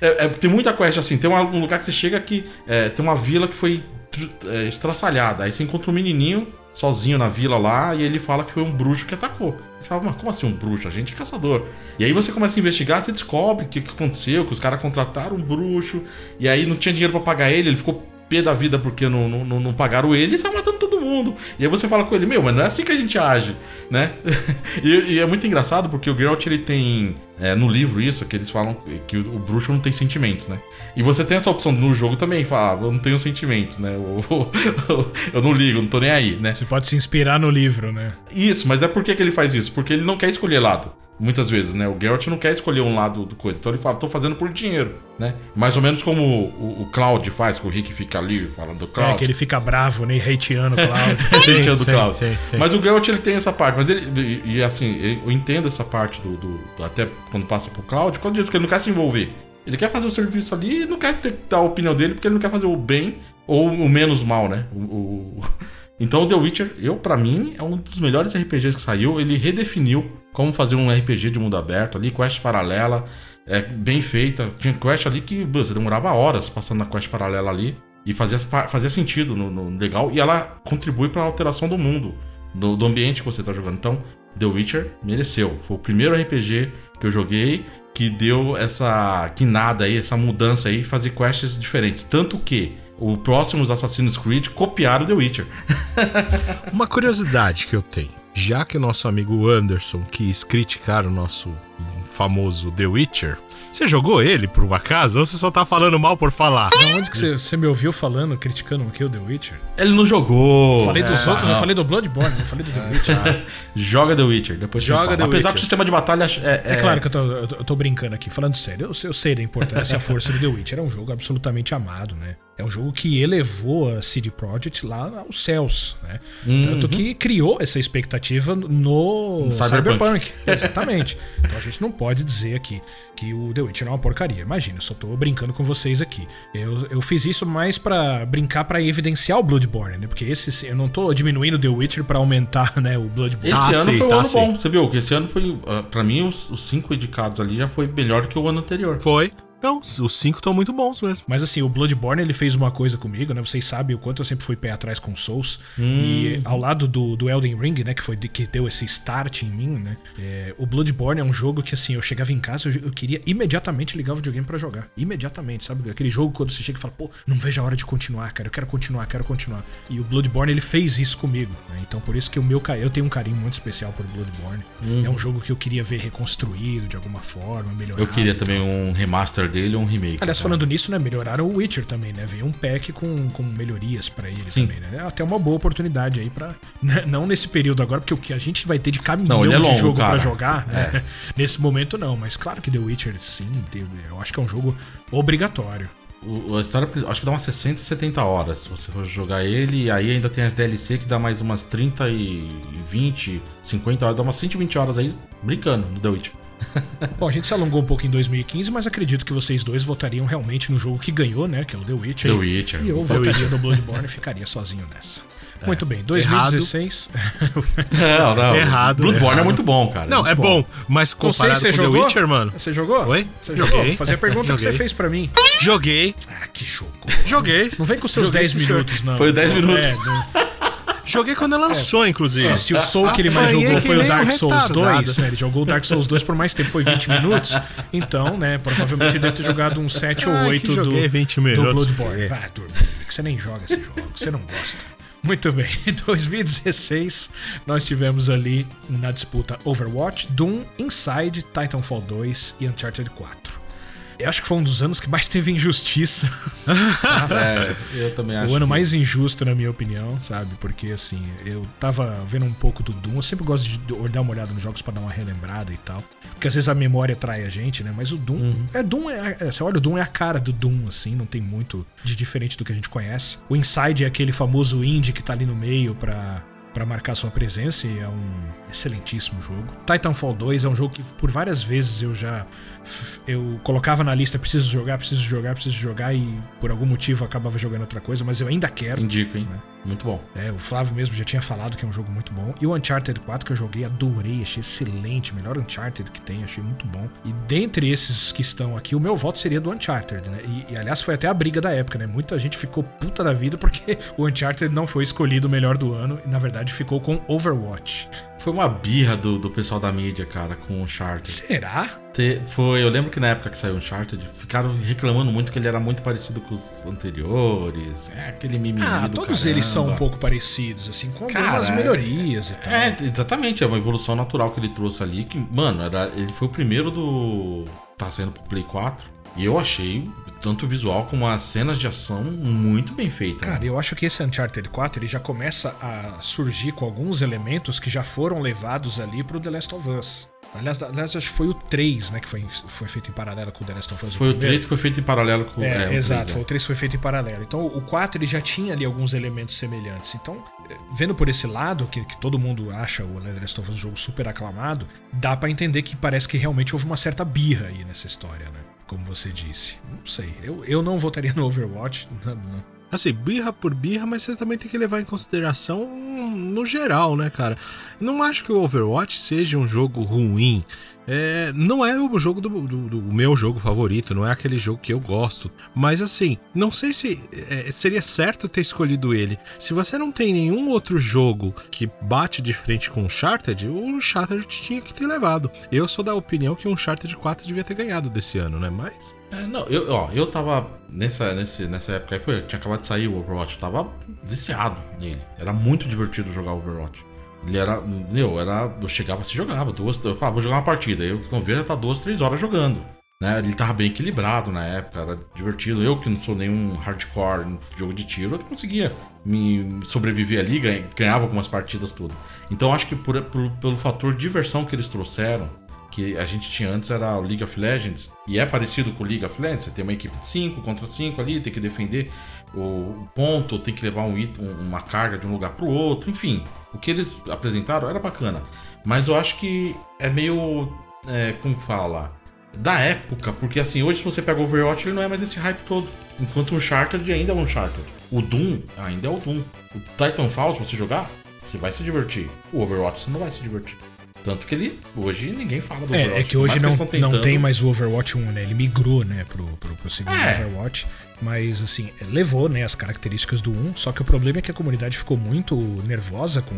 É- é- tem muita quest assim. Tem um lugar que você chega que é, tem uma vila que foi é, estraçalhada. Aí você encontra um menininho sozinho na vila lá e ele fala que foi um bruxo que atacou. Você fala, mas como assim um bruxo? A gente é caçador. E aí você começa a investigar, você descobre o que, que aconteceu, que os caras contrataram um bruxo, e aí não tinha dinheiro pra pagar ele, ele ficou pé da vida porque não, não, não, não pagaram ele e saiu matando todo mundo. E aí você fala com ele, meu, mas não é assim que a gente age, né? e, e é muito engraçado porque o Geralt ele tem é, no livro isso, que eles falam que o, o bruxo não tem sentimentos, né? E você tem essa opção no jogo também, fala, ah, eu não tenho sentimentos, né? Eu, eu não ligo, não tô nem aí, né? Você pode se inspirar no livro, né? Isso, mas é por que, que ele faz isso? Porque ele não quer escolher lado. Muitas vezes, né? O Geralt não quer escolher um lado do coisa. Então ele fala, tô fazendo por dinheiro, né? Mais ou menos como o, o Cloud faz, que o Rick fica ali falando do Cloud. É que ele fica bravo, né? Hateando o Cláudio. Hateando o Cloud. sim, sim. Mas o Geralt ele tem essa parte, mas ele. E, e, assim, eu entendo essa parte do, do- do- Até quando passa pro Cloud, quando diz que ele não quer se envolver. Ele quer fazer o serviço ali e não quer ter, dar a opinião dele, porque ele não quer fazer o bem ou o menos mal, né? O, o- Então o The Witcher, eu, para mim, é um dos melhores RPGs que saiu. Ele redefiniu como fazer um RPG de mundo aberto ali, quest paralela, é, bem feita. Tinha quest ali que você demorava horas passando na quest paralela ali. E fazia, fazia sentido no, no legal. E ela contribui para a alteração do mundo, do, do ambiente que você tá jogando. Então, The Witcher mereceu. Foi o primeiro RPG que eu joguei que deu essa guinada aí, essa mudança aí, fazer quests diferentes. Tanto que os próximos Assassin's Creed copiaram The Witcher. Uma curiosidade que eu tenho. Já que o nosso amigo Anderson quis criticar o nosso famoso The Witcher, você jogou ele por um acaso ou você só tá falando mal por falar? Da onde que você, você me ouviu falando, criticando o The Witcher? Ele não jogou. Eu falei dos É, outros, eu não. falei do Bloodborne, eu falei do The Witcher. Joga The Witcher, depois Joga você fala. The Apesar Witcher. que o sistema de batalha é. É claro que eu tô, eu tô- eu brincando aqui, falando sério. Eu, sei- eu sei da importância e a força do The Witcher. É um jogo absolutamente amado, né? É um jogo que elevou a CD Projekt lá aos céus, né? Tanto que criou essa expectativa no No Cyberpunk. Cyberpunk. Exatamente. Então a gente não pode dizer aqui que o The Witcher é uma porcaria. Imagina, eu só tô brincando com vocês aqui. Eu, eu fiz isso mais pra brincar pra evidenciar o Bloodborne, né? Porque esse eu não tô diminuindo o The Witcher pra aumentar, né, o Bloodborne. Esse Tá, ano sim, foi um tá, ano sim. bom, você viu? Que esse ano foi. ah, Pra mim, os, os cinco indicados ali já foi melhor do que o ano anterior. Foi. Não, os cinco estão muito bons mesmo. Mas assim, o Bloodborne ele fez uma coisa comigo, né? Vocês sabem o quanto eu sempre fui pé atrás com Souls. E ao lado do, do Elden Ring, né? Que foi de- que deu esse start em mim, né? é, o Bloodborne é um jogo que assim, eu chegava em casa, eu, eu queria imediatamente ligar o videogame pra jogar. Imediatamente, sabe? Aquele jogo quando você chega e fala, pô, não vejo a hora de continuar, cara. Eu quero continuar, quero continuar. E o Bloodborne ele fez isso comigo. né? Então por isso que o meu eu tenho um carinho muito especial por Bloodborne. É um jogo que eu queria ver reconstruído de alguma forma, melhorado. Eu queria também um remaster dele ou um remake. Aliás, cara. falando nisso, né, melhoraram o Witcher também, né? Veio um pack com, com melhorias pra ele Sim. também, né? É até uma boa oportunidade aí pra. né, Não nesse período agora, porque o que a gente vai ter de caminhão Não, é de longo, jogo pra cara. É. jogar, né? Nesse momento não, mas claro que The Witcher, sim, eu acho que é um jogo obrigatório. O, a história acho que dá umas 60, 70 horas se você for jogar ele. E aí ainda tem as DLC que dá mais umas 30 e 20, 50 horas. Dá umas 120 horas aí brincando no The Witcher. Bom, a gente se alongou um pouco em 2015, mas acredito que vocês dois votariam realmente no jogo que ganhou, né? Que é o The Witcher. The Witcher. E eu The votaria no Bloodborne e ficaria sozinho nessa. Muito bem, 2016. Não, não. Errado, Bloodborne errado. é muito bom, cara. Não, é bom, mas Não sei, comparado você com The jogou? Witcher, mano. Você jogou? Oi? Você Joguei. jogou? Vou fazer a pergunta que você fez pra mim. Joguei, Ah, que jogo. joguei. Não vem com seus Joguei, 10 sim, senhor. minutos, não. Foi 10 minutos. É, não- Joguei quando lançou, inclusive. é, se o Soul que ele mais jogou foi o Dark Souls retardado. 2, né? Ele jogou o Dark Souls 2 por mais tempo, foi 20 minutos. Então, né, provavelmente ele deve ter jogado uns 7 ou Ai, que 8 do, joguei 20 do. Bloodborne. Vai dormir, que você nem joga esse jogo, você não gosta. Muito bem, em 2016 nós tivemos ali na disputa Overwatch, Doom, Inside, Titanfall 2 e Uncharted 4. Eu acho que foi um dos anos que mais teve injustiça. É, eu também acho. O ano que- mais injusto, na minha opinião, sabe? Porque, assim, eu tava vendo um pouco do Doom. Eu sempre gosto de dar uma olhada nos jogos pra dar uma relembrada e tal. Porque às vezes a memória trai a gente, né? Mas o Doom. Uhum. É Doom, é, é, você olha, o Doom é a cara do Doom, assim, não tem muito de diferente do que a gente conhece. O Inside é aquele famoso indie que tá ali no meio pra. Pra marcar sua presença e é um excelentíssimo jogo. Titanfall 2 é um jogo que por várias vezes eu já eu colocava na lista preciso jogar, preciso jogar, preciso jogar e por algum motivo acabava jogando outra coisa, mas eu ainda quero. Indico, hein? Muito bom. É, o Flávio mesmo já tinha falado que é um jogo muito bom. E o Uncharted 4 que eu joguei, adorei, achei excelente, melhor Uncharted que tem, achei muito bom. E dentre esses que estão aqui, o meu voto seria do Uncharted, né? E, e, aliás foi até a briga da época, né? Muita gente ficou puta da vida porque o Uncharted não foi escolhido o melhor do ano e na verdade ficou com Overwatch. Foi uma birra do, do pessoal da mídia, cara, com o Uncharted. Será? Te- Foi, eu lembro que na época que saiu o Uncharted, ficaram reclamando muito que ele era muito parecido com os anteriores. É aquele mimimi Ah, do todos eles são um caramba. pouco parecidos, assim, com Cara, algumas melhorias e tal. É, exatamente, é uma evolução natural que ele trouxe ali. Que, mano, era, ele foi o primeiro do. Tá saindo pro Play 4. E eu achei tanto o visual como as cenas de ação muito bem feitas. Cara, eu acho que esse Uncharted 4 ele já começa a surgir com alguns elementos que já foram levados ali pro The Last of Us. Aliás, aliás, acho que foi o 3, né, que foi, foi feito em paralelo com o The Last of Us. foi o primeiro. 3 que foi feito em paralelo com É, o exato, 3, foi é. o 3 foi feito em paralelo. Então o 4 ele já tinha ali alguns elementos semelhantes. Então, vendo por esse lado, que, que todo mundo acha o The Last of Us um jogo super aclamado, dá pra entender que parece que realmente houve uma certa birra aí nessa história, né? Como você disse. Não sei. Eu, eu não votaria no Overwatch. não- não. Assim, birra por birra, mas você também tem que levar em consideração no geral, né, cara? Não acho que o Overwatch seja um jogo ruim. É, não é o jogo do, do- do meu jogo favorito, não é aquele jogo que eu gosto. Mas assim, não sei se é, seria certo ter escolhido ele. Se você não tem nenhum outro jogo que bate de frente com o Uncharted, o Uncharted tinha que ter levado. Eu sou da opinião que o Uncharted 4 devia ter ganhado desse ano, né? Mas. É, não, eu, ó, eu tava nessa, nesse, nessa época aí, tinha acabado de sair o Overwatch, eu tava viciado nele. Era muito divertido jogar Overwatch. Ele era, meu, era, eu chegava assim, jogava, duas, eu falava, vou jogar uma partida. Eu não vejo, já tá duas, três horas jogando. Né? Ele tava bem equilibrado na época, era divertido. Eu que não sou nenhum hardcore jogo de tiro, eu conseguia me sobreviver ali, ganha- ganhava algumas partidas tudo. Então acho que por, por- pelo fator diversão que eles trouxeram, que a gente tinha antes era o League of Legends, e é parecido com o League of Legends, você tem uma equipe de 5 contra 5 ali, tem que defender o o ponto, tem que levar um item, um- uma carga de um lugar pro outro, enfim. O que eles apresentaram era bacana. Mas eu acho que é meio. É, como fala? Da época, porque assim, hoje se você pega o Overwatch, ele não é mais esse hype todo. Enquanto o Uncharted ainda é um Uncharted. O Doom ainda é o Doom. O Titanfall, se você jogar, você vai se divertir. O Overwatch você não vai se divertir. Tanto que ele, hoje ninguém fala do Overwatch. É, é que hoje não, tão não tentando- tem mais o Overwatch 1, né? Ele migrou, né, pro, pro, pro segundo É. Overwatch. Mas, assim, levou, né, as características do 1. Só que o problema é que a comunidade ficou muito nervosa com,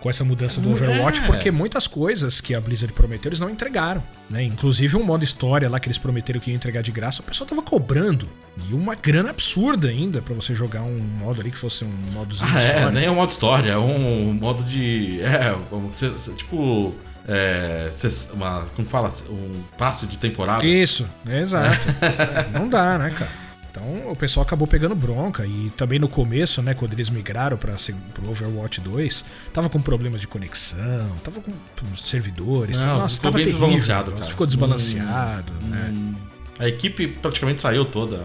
com essa mudança do É. Overwatch, porque muitas coisas que a Blizzard prometeu, eles não entregaram, né? Inclusive um modo história lá que eles prometeram que ia entregar de graça, o pessoal tava cobrando. E uma grana absurda ainda pra você jogar um modo ali que fosse um modozinho Ah, história. é, nem é um modo história, é um modo de. É, você, tipo. é, uma, como fala, um passe de temporada. Isso, é exato. É, não dá, né, cara? Então o pessoal acabou pegando bronca e também no começo, né, quando eles migraram para o Overwatch 2, tava com problemas de conexão, tava com servidores, Não, nossa, tava terrível, desbalanceado, cara. ficou desbalanceado, hum, né? Hum. A equipe praticamente saiu toda,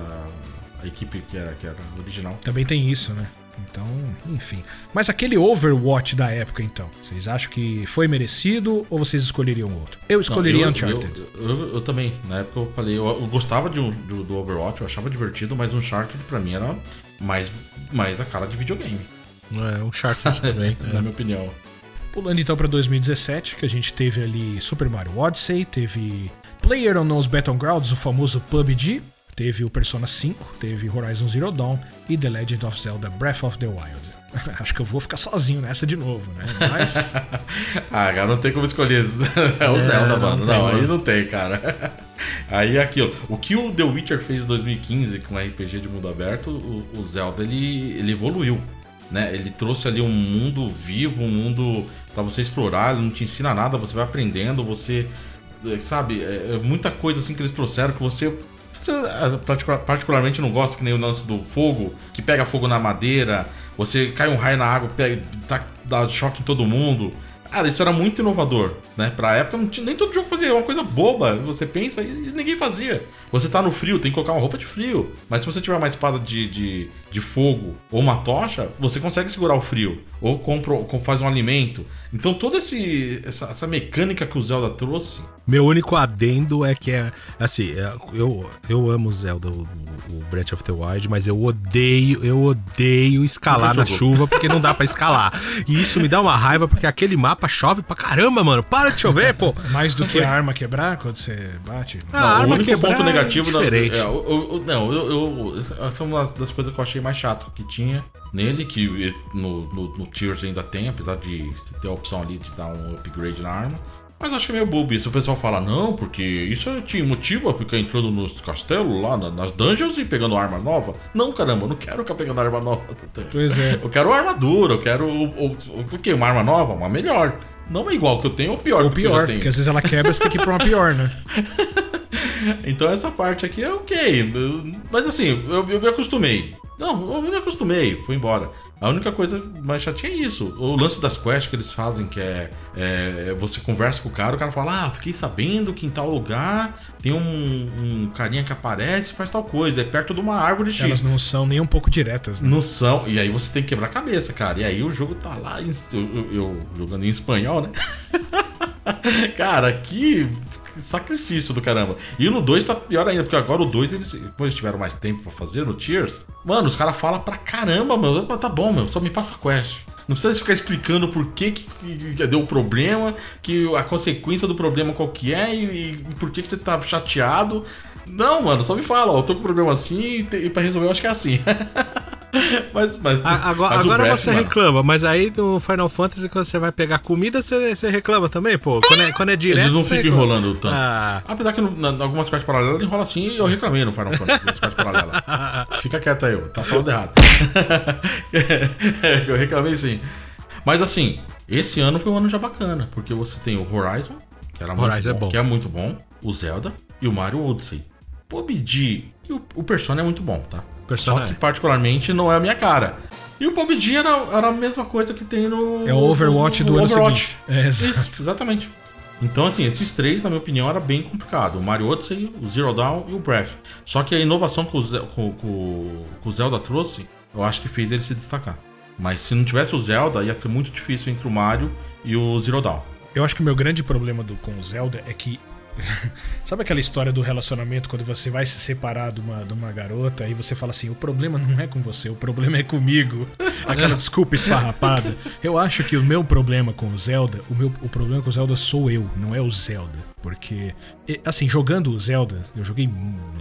a equipe que era, que era original. Também tem isso, né? Então, enfim. Mas aquele Overwatch da época, então, vocês acham que foi merecido ou vocês escolheriam outro? Eu escolheria Não, eu, Uncharted. Eu, eu, eu, também. Na época eu falei, eu, gostava de um, do, do, Overwatch, eu achava divertido, mas Uncharted pra mim era mais, mais a cara de videogame. É, Uncharted também, na minha opinião. Pulando então para 2017, que a gente teve ali Super Mario Odyssey, teve Player Unknown's Battlegrounds, o famoso PUBG, Teve o Persona 5, teve Horizon Zero Dawn e The Legend of Zelda Breath of the Wild. Acho que eu vou ficar sozinho nessa de novo, né? Mas. ah, cara, não tem como escolher. É o é, Zelda, mano. Não, tem, não aí não tem, cara. Aí é aquilo. O que o The Witcher fez em 2015 com RPG de mundo aberto, o, o Zelda ele, ele evoluiu. Né? Ele trouxe ali um mundo vivo, um mundo para você explorar, ele não te ensina nada, você vai aprendendo, você. Sabe, é, é muita coisa assim que eles trouxeram que você você ah, particularmente não gosta que nem o lance do fogo, que pega fogo na madeira, você cai um raio na água, pega, tá, dá choque em todo mundo. Cara, isso era muito inovador, né? Pra época, tinha, nem todo jogo fazia, é uma coisa boba. Você pensa e ninguém fazia. Você tá no frio, tem que colocar uma roupa de frio. Mas se você tiver uma espada de, de, de fogo ou uma tocha, você consegue segurar o frio. Ou compra, faz um alimento. Então toda esse, essa, essa mecânica que o Zelda trouxe. Meu único adendo é que é. Assim, é, eu, eu amo Zelda, o, o Breath of the Wild, mas eu odeio, eu odeio escalar na chuva porque não dá para escalar. E isso me dá uma raiva porque aquele mapa chove pra caramba, mano. Para de chover, pô. Mais do que a arma quebrar quando você bate. Ah, não, a arma o único ponto negativo é diferente. Não, é, eu, eu, não, eu, eu, essa é uma das coisas que eu achei mais chato que tinha nele, que no, no, no Tears ainda tem, apesar de ter a opção ali de dar um upgrade na arma. Mas acho que é meio bobo isso. O pessoal fala, não, porque isso te motiva a ficar entrando nos castelos lá, nas dungeons e pegando arma nova. Não, caramba, eu não quero ficar pegando arma nova. Pois é. Eu quero armadura, eu quero. O, o, o quê? Uma arma nova? Uma melhor. Não é igual que eu tenho ou pior ou pior, que porque às vezes ela quebra, você tem que ir pra uma pior, né? então essa parte aqui é ok. Mas assim, eu, eu me acostumei. Não, eu me acostumei, fui embora. A única coisa mais chatinha é isso. O lance das quests que eles fazem, que é, é, Você conversa com o cara, o cara fala: Ah, fiquei sabendo que em tal lugar tem um, um carinha que aparece e faz tal coisa. É perto de uma árvore X. Elas não são nem um pouco diretas, né? Não são. E aí você tem que quebrar a cabeça, cara. E aí o jogo tá lá, eu, eu, eu jogando em espanhol, né? cara, que sacrifício do caramba. E no 2 tá pior ainda, porque agora o 2, eles, eles tiveram mais tempo pra fazer no Tears. Mano, os caras falam pra caramba, meu. Tá bom, meu, só me passa quest. Não precisa ficar explicando por que, que, que, deu o problema, que a consequência do problema qual que é e, e por que, que você tá chateado. Não, mano, só me fala, ó, eu tô com um problema assim e, e pra resolver eu acho que é assim. mas, mas, agora, mas agora você reclama, mas aí no Final Fantasy, quando você vai pegar comida, você, você reclama também, pô. Quando é, quando é direto. Eles não ficam enrolando tanto. Ah. Apesar que no, na, algumas coisas paralelas enrola assim e eu reclamei no Final Fantasy nas paralelas. Fica quieto aí, tá falando errado. É, eu reclamei sim. Mas assim, esse ano foi um ano já bacana, porque você tem o Horizon, que era muito Horizon é bom, é bom. que é muito bom, o Zelda e o Mario Odyssey. PUBG e o, o Persona é muito bom, tá? Persona Só que particularmente não é a minha cara. E o PUBG era, era a mesma coisa que tem no. É o Overwatch no, no do ano seguinte. É, Isso, exatamente. Então, assim, esses três, na minha opinião, era bem complicado. O Mario Odyssey, o Zero Dawn e o Breath. Só que a inovação que o, Ze com, com, com o Zelda trouxe, eu acho que fez ele se destacar. Mas se não tivesse o Zelda, ia ser muito difícil entre o Mario e o Zero Dawn. Eu acho que o meu grande problema do, com o Zelda é que Sabe aquela história do relacionamento quando você vai se separar de uma, de uma garota e você fala assim: o problema não é com você, o problema é comigo. Aquela desculpa esfarrapada. Eu acho que o meu problema com o Zelda, o, meu, o problema com o Zelda sou eu, não é o Zelda. Porque, assim, jogando o Zelda, eu joguei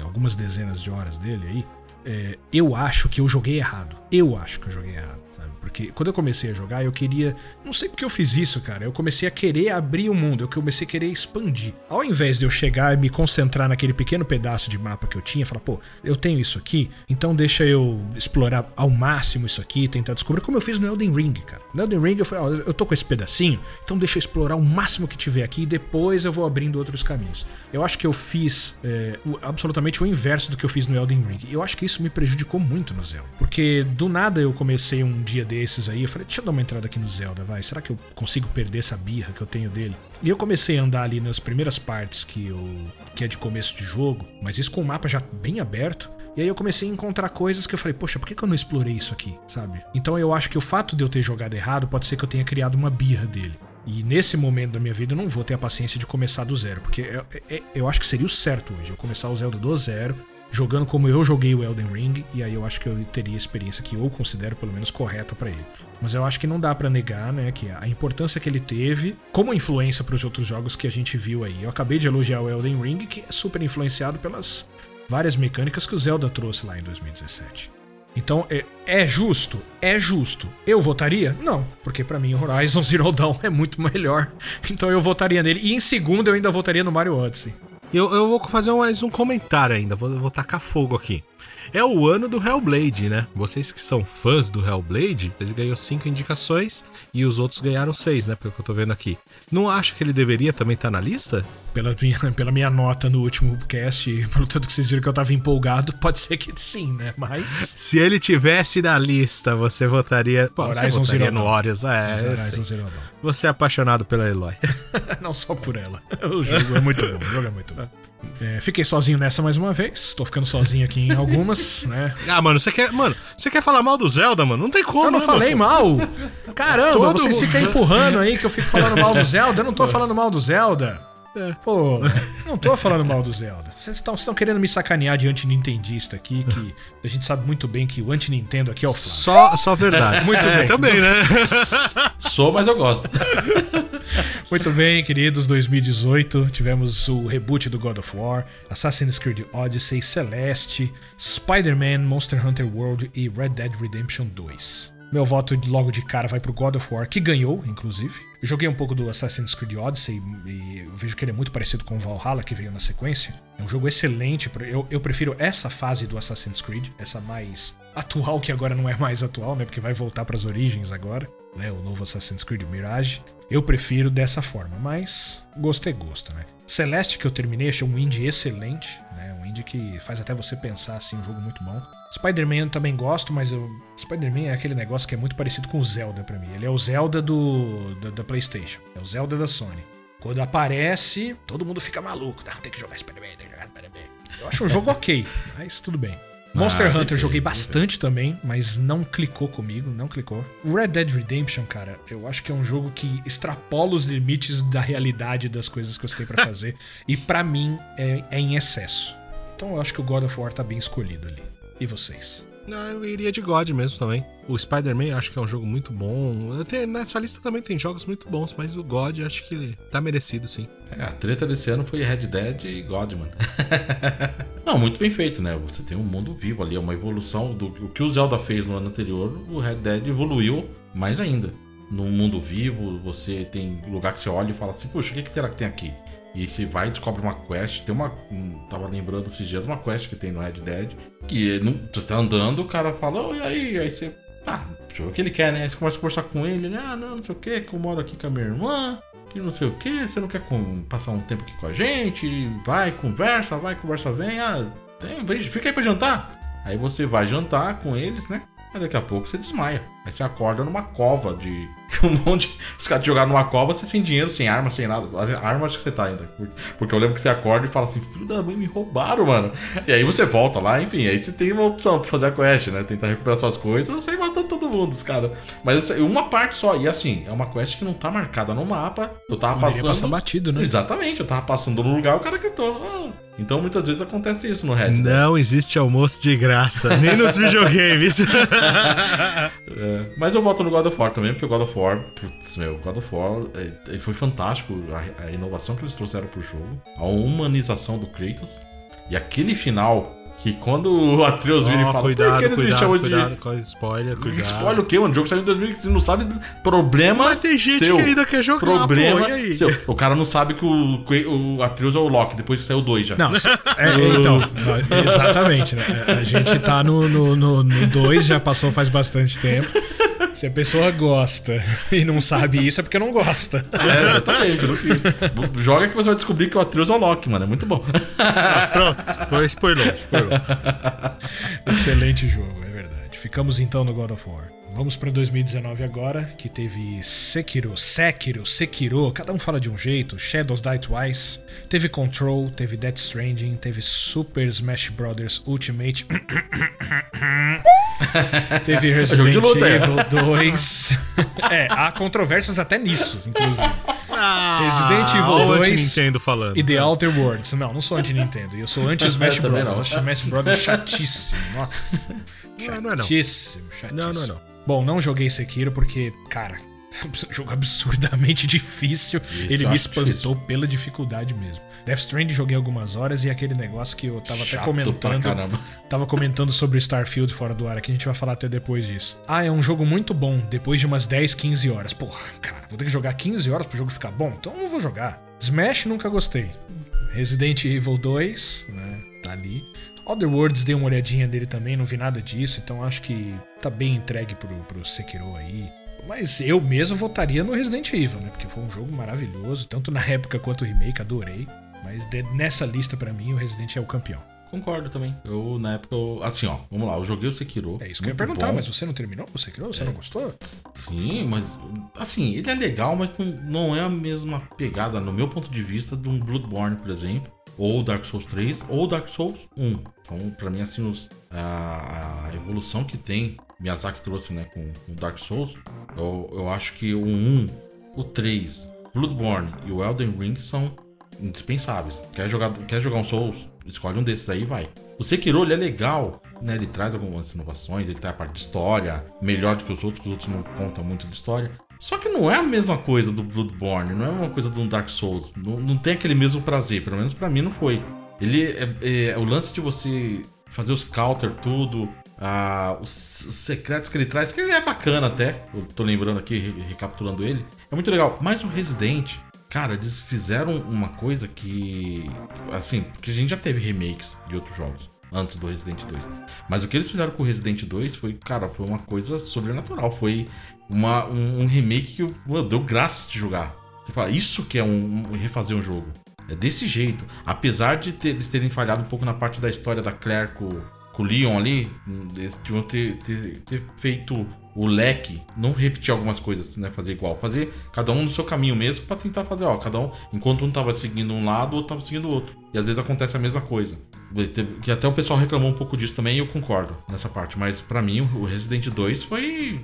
algumas dezenas de horas dele aí. é, eu acho que eu joguei errado. Eu acho que eu joguei errado. Porque quando eu comecei a jogar, eu queria. Não sei porque eu fiz isso, cara. Eu comecei a querer abrir o mundo, eu comecei a querer expandir. Ao invés de eu chegar e me concentrar naquele pequeno pedaço de mapa que eu tinha, falar, pô, eu tenho isso aqui, então deixa eu explorar ao máximo isso aqui, tentar descobrir como eu fiz no Elden Ring, cara. No Elden Ring eu falei, ó, eu tô com esse pedacinho, então deixa eu explorar o máximo que tiver aqui e depois eu vou abrindo outros caminhos. Eu acho que eu fiz é, absolutamente o inverso do que eu fiz no Elden Ring. Eu acho que isso me prejudicou muito no Zelda. Porque do nada eu comecei um dia desses aí, eu falei, deixa eu dar uma entrada aqui no Zelda, vai. Será que eu consigo perder essa birra que eu tenho dele? E eu comecei a andar ali nas primeiras partes que eu que é de começo de jogo, mas isso com o mapa já bem aberto. E aí eu comecei a encontrar coisas que eu falei, poxa, por que, que eu não explorei isso aqui, sabe? Então eu acho que o fato de eu ter jogado errado pode ser que eu tenha criado uma birra dele. E nesse momento da minha vida eu não vou ter a paciência de começar do zero, porque eu, eu, eu acho que seria o certo hoje, eu começar o Zelda do zero, jogando como eu joguei o Elden Ring, e aí eu acho que eu teria a experiência que eu considero pelo menos correta para ele. Mas eu acho que não dá para negar, né, que a importância que ele teve como influência para os outros jogos que a gente viu aí. Eu acabei de elogiar o Elden Ring, que é super influenciado pelas várias mecânicas que o Zelda trouxe lá em 2017. Então, é, é, justo? É justo. Eu votaria? Não, porque para mim Horizon Zero Dawn é muito melhor. Então eu votaria nele. E em segundo eu ainda votaria no Mario Odyssey. Eu, eu vou fazer mais um comentário ainda, vou, vou tacar fogo aqui. É o ano do Hellblade, né? Vocês que são fãs do Hellblade, eles ganhou cinco indicações e os outros ganharam seis, né? Pelo que eu tô vendo aqui. Não acha que ele deveria também estar tá na lista? Pela minha, pela minha nota no último cast, pelo tanto que vocês viram que eu tava empolgado, pode ser que sim, né? Mas. Se ele tivesse na lista, você votaria. Pô, Horizon você votaria Zero no Warriors. É, Horizon Zero Dawn. Você é apaixonado pela Eloy. Não só por ela. O jogo é muito bom. O jogo é muito bom. É, fiquei sozinho nessa mais uma vez. Tô ficando sozinho aqui em algumas, né? Ah, mano, você quer. Mano, você quer falar mal do Zelda, mano? Não tem como. Eu não né, falei mano? mal. Caramba, Todo vocês ficam empurrando aí que eu fico falando mal do Zelda. Eu não tô falando mal do Zelda. É. Pô, não tô falando mal do Zelda. Vocês estão querendo me sacanear de anti-nintendista aqui, que a gente sabe muito bem que o anti-Nintendo aqui é o Flávio. Só, só verdade. Muito é, bem. Também, né? Sou, mas eu gosto. Muito bem, queridos. 2018 tivemos o reboot do God of War, Assassin's Creed Odyssey, Celeste, Spider-Man, Monster Hunter World e Red Dead Redemption 2. Meu voto logo de cara vai pro God of War, que ganhou, inclusive. Eu joguei um pouco do Assassin's Creed Odyssey e eu vejo que ele é muito parecido com o Valhalla, que veio na sequência. É um jogo excelente. Eu, eu prefiro essa fase do Assassin's Creed, essa mais atual, que agora não é mais atual, né? Porque vai voltar para as origens agora, né? O novo Assassin's Creed Mirage. Eu prefiro dessa forma, mas gosto é gosto, né? Celeste, que eu terminei, achei um indie excelente, né? Um indie que faz até você pensar assim, um jogo muito bom. Spider-Man também gosto, mas o Spider-Man é aquele negócio que é muito parecido com o Zelda para mim. Ele é o Zelda do da, da, PlayStation, é o Zelda da Sony. Quando aparece, todo mundo fica maluco. Não, tem que jogar Spider-Man, tem que jogar Spider-Man. Eu acho um jogo ok, mas tudo bem. Monster ah, Hunter joguei bastante também, mas não clicou comigo, não clicou. O Red Dead Redemption, cara, eu acho que é um jogo que extrapola os limites da realidade das coisas que eu tenho para fazer. e para mim é, é em excesso. Então eu acho que o God of War tá bem escolhido ali. E vocês? Não, eu iria de God mesmo também. O Spider-Man acho que é um jogo muito bom. Tenho, nessa lista também tem jogos muito bons, mas o God acho que ele tá merecido, sim. É, a treta desse ano foi Red Dead e God, mano. Não, muito bem feito, né? Você tem um mundo vivo ali, é uma evolução do o que o Zelda fez no ano anterior, o Red Dead evoluiu mais ainda. Num mundo vivo, você tem lugar que você olha e fala assim, puxa, o que, que será que tem aqui? E você vai e descobre uma quest. Tem uma. Tava lembrando esses dias uma quest que tem no Red Dead. Que você tá andando, o cara fala, oh, e aí? Aí você. Ah, deixa eu ver o que ele quer, né? Aí você começa a conversar com ele, né? Ah, não, não sei o que, que eu moro aqui com a minha irmã, que não sei o que, você não quer com, passar um tempo aqui com a gente? Vai, conversa, vai, conversa, vem. Ah, tem, fica aí pra jantar. Aí você vai jantar com eles, né? Aí daqui a pouco você desmaia. Aí você acorda numa cova de. Um monte. Os caras te jogaram numa cova, você sem dinheiro, sem arma, sem nada. Arma acho que você tá ainda. Porque eu lembro que você acorda e fala assim: Filho da mãe, me roubaram, mano. E aí você volta lá, enfim. Aí você tem uma opção pra fazer a quest, né? Tentar recuperar suas coisas, você matando todo mundo, os caras. Mas uma parte só. E assim, é uma quest que não tá marcada no mapa. Eu tava Poderia passando. passar batido, né? Exatamente, eu tava passando no lugar, o cara gritou. Ah, então muitas vezes acontece isso no Red. Não existe almoço de graça, nem nos videogames. é, mas eu volto no God of War também, porque o God of War, putz, meu, God of War é, foi fantástico a, a, inovação que eles trouxeram pro jogo, a humanização do Kratos e aquele final Que quando o Atreus vira e fala, cuidado, por que eles me cuidado, chamam cuidado de... com spoiler, cuidado. Spoiler o quê, mano? O jogo saiu em 2015, não sabe problema Mas tem gente seu. que ainda quer jogar, Problema pô, aí? seu. O cara não sabe que o, o Atreus é o Loki, depois que saiu o 2 já. Não, é, então, exatamente, né? A gente tá no 2, no, no, no dois, já passou faz bastante tempo. Se a pessoa gosta e não sabe isso, é porque não gosta. É, exatamente, eu não fiz. Joga que você vai descobrir que o Atreus é o Loki, mano. É muito bom. Pronto, spo- spoilou, spoilou. Excelente jogo, é verdade. Ficamos então no God of War. Vamos pra 2019 agora, que teve Sekiro, Sekiro, Sekiro, cada um fala de um jeito, Shadows Die Twice, teve Control, teve Death Stranding, teve Super Smash Bros. Ultimate, teve Resident é. Evil 2. é, há controvérsias até nisso, inclusive. Resident Evil Olha o 2 Nintendo falando. E The Outer Worlds. Não, não sou anti-Nintendo. Eu sou anti-Smash Bros. Smash Bros. chatíssimo. Nossa. Não, não é não. Chatíssimo, chatíssimo. Não, não é não. Bom, não joguei Sekiro porque, cara, jogo absurdamente difícil. Ele eu me espantou difícil. pela dificuldade mesmo. Death Stranding joguei algumas horas e aquele negócio que eu tava até Chato pra comentando. caramba. Tava comentando sobre Starfield fora do ar aqui, a gente vai falar até depois disso. Ah, é um jogo muito bom, depois de umas 10, 15 horas. Porra, cara, vou ter que jogar 15 horas pro jogo ficar bom? Então eu não vou jogar. Smash nunca gostei. Resident Evil 2, né? Tá ali. Other Worlds dei uma olhadinha dele também, não vi nada disso, então acho que tá bem entregue pro, pro Sekiro aí. Mas eu mesmo votaria no Resident Evil, né? Porque foi um jogo maravilhoso, tanto na época quanto o remake, adorei. Mas de- nessa lista, pra mim, o Resident é o campeão. Concordo também. Eu, na época, eu, assim, ó, vamos lá, eu joguei o Sekiro. É isso que eu ia perguntar, bom. mas você não terminou o Sekiro? Você não gostou? Sim, mas assim, ele é legal, mas não, não é a mesma pegada, no meu ponto de vista, de um Bloodborne, por exemplo, ou Dark Souls 3, ou Dark Souls 1. Então, pra mim, assim, os- a, a evolução que tem, Miyazaki trouxe, né, com o Dark Souls, eu, eu acho que o 1, o 3, Bloodborne e o Elden Ring são indispensáveis. Quer jogar, quer jogar um Souls? Escolhe um desses aí vai. O Sekiro, ele é legal, né? Ele traz algumas inovações, ele tem a parte de história, melhor do que os outros, que os outros não contam muito de história. Só que não é a mesma coisa do Bloodborne, não é uma coisa do Dark Souls. Não, não tem aquele mesmo prazer, pelo menos pra mim não foi. Ele é, é- o lance de você fazer os counter, tudo, ah, os, os secretos que ele traz, que é bacana até. Eu tô lembrando aqui, re- recapitulando ele. É muito legal. Mas o Resident, cara, eles fizeram uma coisa que. Assim, porque a gente já teve remakes de outros jogos antes do Resident 2. Mas o que eles fizeram com o Resident 2 foi, cara, foi uma coisa sobrenatural. Foi uma, um, um remake que meu, deu graça de jogar. Você fala, isso que é um, um- refazer um jogo. É desse jeito. Apesar de ter- eles terem falhado um pouco na parte da história da Claire com, com o Leon ali, deviam ter, ter, ter feito o leque, não repetir algumas coisas, né? Fazer igual. Fazer cada um no seu caminho mesmo pra tentar fazer, ó, cada um, enquanto um tava seguindo um lado, o outro tava seguindo o outro. E às vezes acontece a mesma coisa. Que até o pessoal reclamou um pouco disso também e eu concordo nessa parte. Mas pra mim, o Resident 2 foi.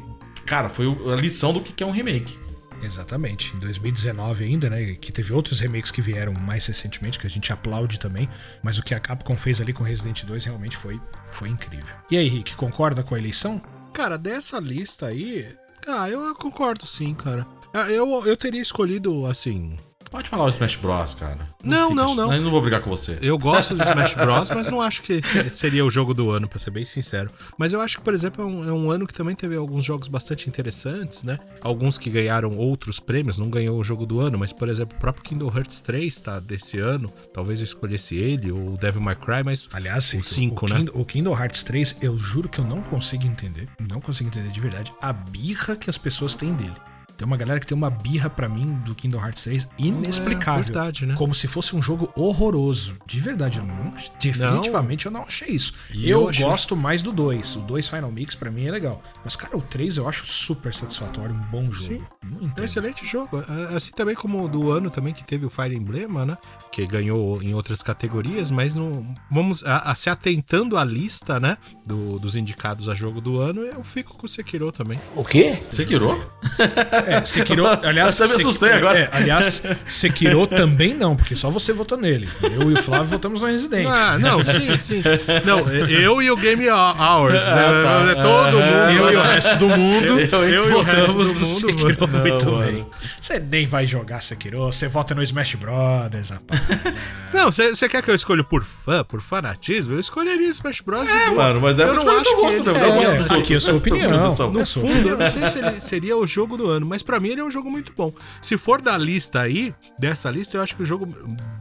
Cara, foi a lição do que é um remake. Exatamente. Em 2019 ainda, né? Que teve outros remakes que vieram mais recentemente, que a gente aplaude também. Mas o que a Capcom fez ali com Resident 2 realmente foi, foi incrível. E aí, Rick, concorda com a eleição? Cara, dessa lista aí, ah, eu concordo sim, cara. Ah, Eu, eu teria escolhido, assim. Pode falar o Smash Bros, cara. Não, não, não. Eu não vou brigar com você. Eu gosto de Smash Bros, mas não acho que seria o jogo do ano, pra ser bem sincero. Mas eu acho que, por exemplo, é um, é um ano que também teve alguns jogos bastante interessantes, né? Alguns que ganharam outros prêmios, não ganhou o jogo do ano, mas, por exemplo, o próprio Kingdom Hearts 3 tá desse ano. Talvez eu escolhesse ele, ou o Devil May Cry, mas. Aliás, o Rick, 5, o, né? Kingdom, o Kingdom Hearts 3, eu juro que eu não consigo entender. Não consigo entender de verdade a birra que as pessoas têm dele. Tem uma galera que tem uma birra pra mim do Kingdom Hearts 3 inexplicável. É verdade, né? Como se fosse um jogo horroroso. De verdade, eu não, definitivamente eu não achei isso. E eu eu achei- gosto mais do 2. O 2 Final Mix pra mim é legal. Mas, cara, o 3 eu acho super satisfatório, um bom jogo. Sim. Não É um excelente jogo. É, Assim também como o do ano também que teve o Fire Emblem, né? Que ganhou em outras categorias, mas não. Vamos a, a- se atentando à lista, né? do- dos indicados a jogo do ano, eu fico com o Sekiro também. O quê? Sekiro? É, Sekiro, aliás, até me assustei agora. É, aliás, Sekiro também não, porque só você votou nele. Eu e o Flávio votamos no Resident. Ah, não, sim, sim. Não, eu e o Game Awards, né? tá. Todo mundo. Eu e o resto do mundo Eu- eu e votamos no Sekiro mano. muito Não, bem. Você nem vai jogar Sekiro, você vota no Smash Brothers, rapaz. Não, você quer que eu escolha por fã, por fanatismo? Eu escolheria Smash Bros. É, mano, mas é eu não acho que gosto Eu gosto É, aqui é a sua opinião. No É fundo, eu não sei se ele seria o jogo do ano, mas pra mim ele é um jogo muito bom. Se for da lista aí, dessa lista, eu acho que o jogo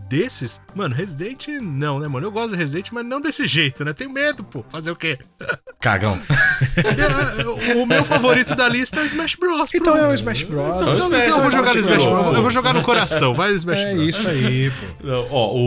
desses, mano, Resident não, né, mano? Eu gosto de Resident, mas não desse jeito, né? Tenho medo, pô. Fazer o quê? Cagão. É, o meu favorito da lista é o Smash Bros. Então é o. Smash Brothers. Então, Então, Smash, eu vou jogar no Bros. Smash Bros. Eu vou jogar no coração, vai no Smash É Bros. isso aí, pô. Não, Ó, o,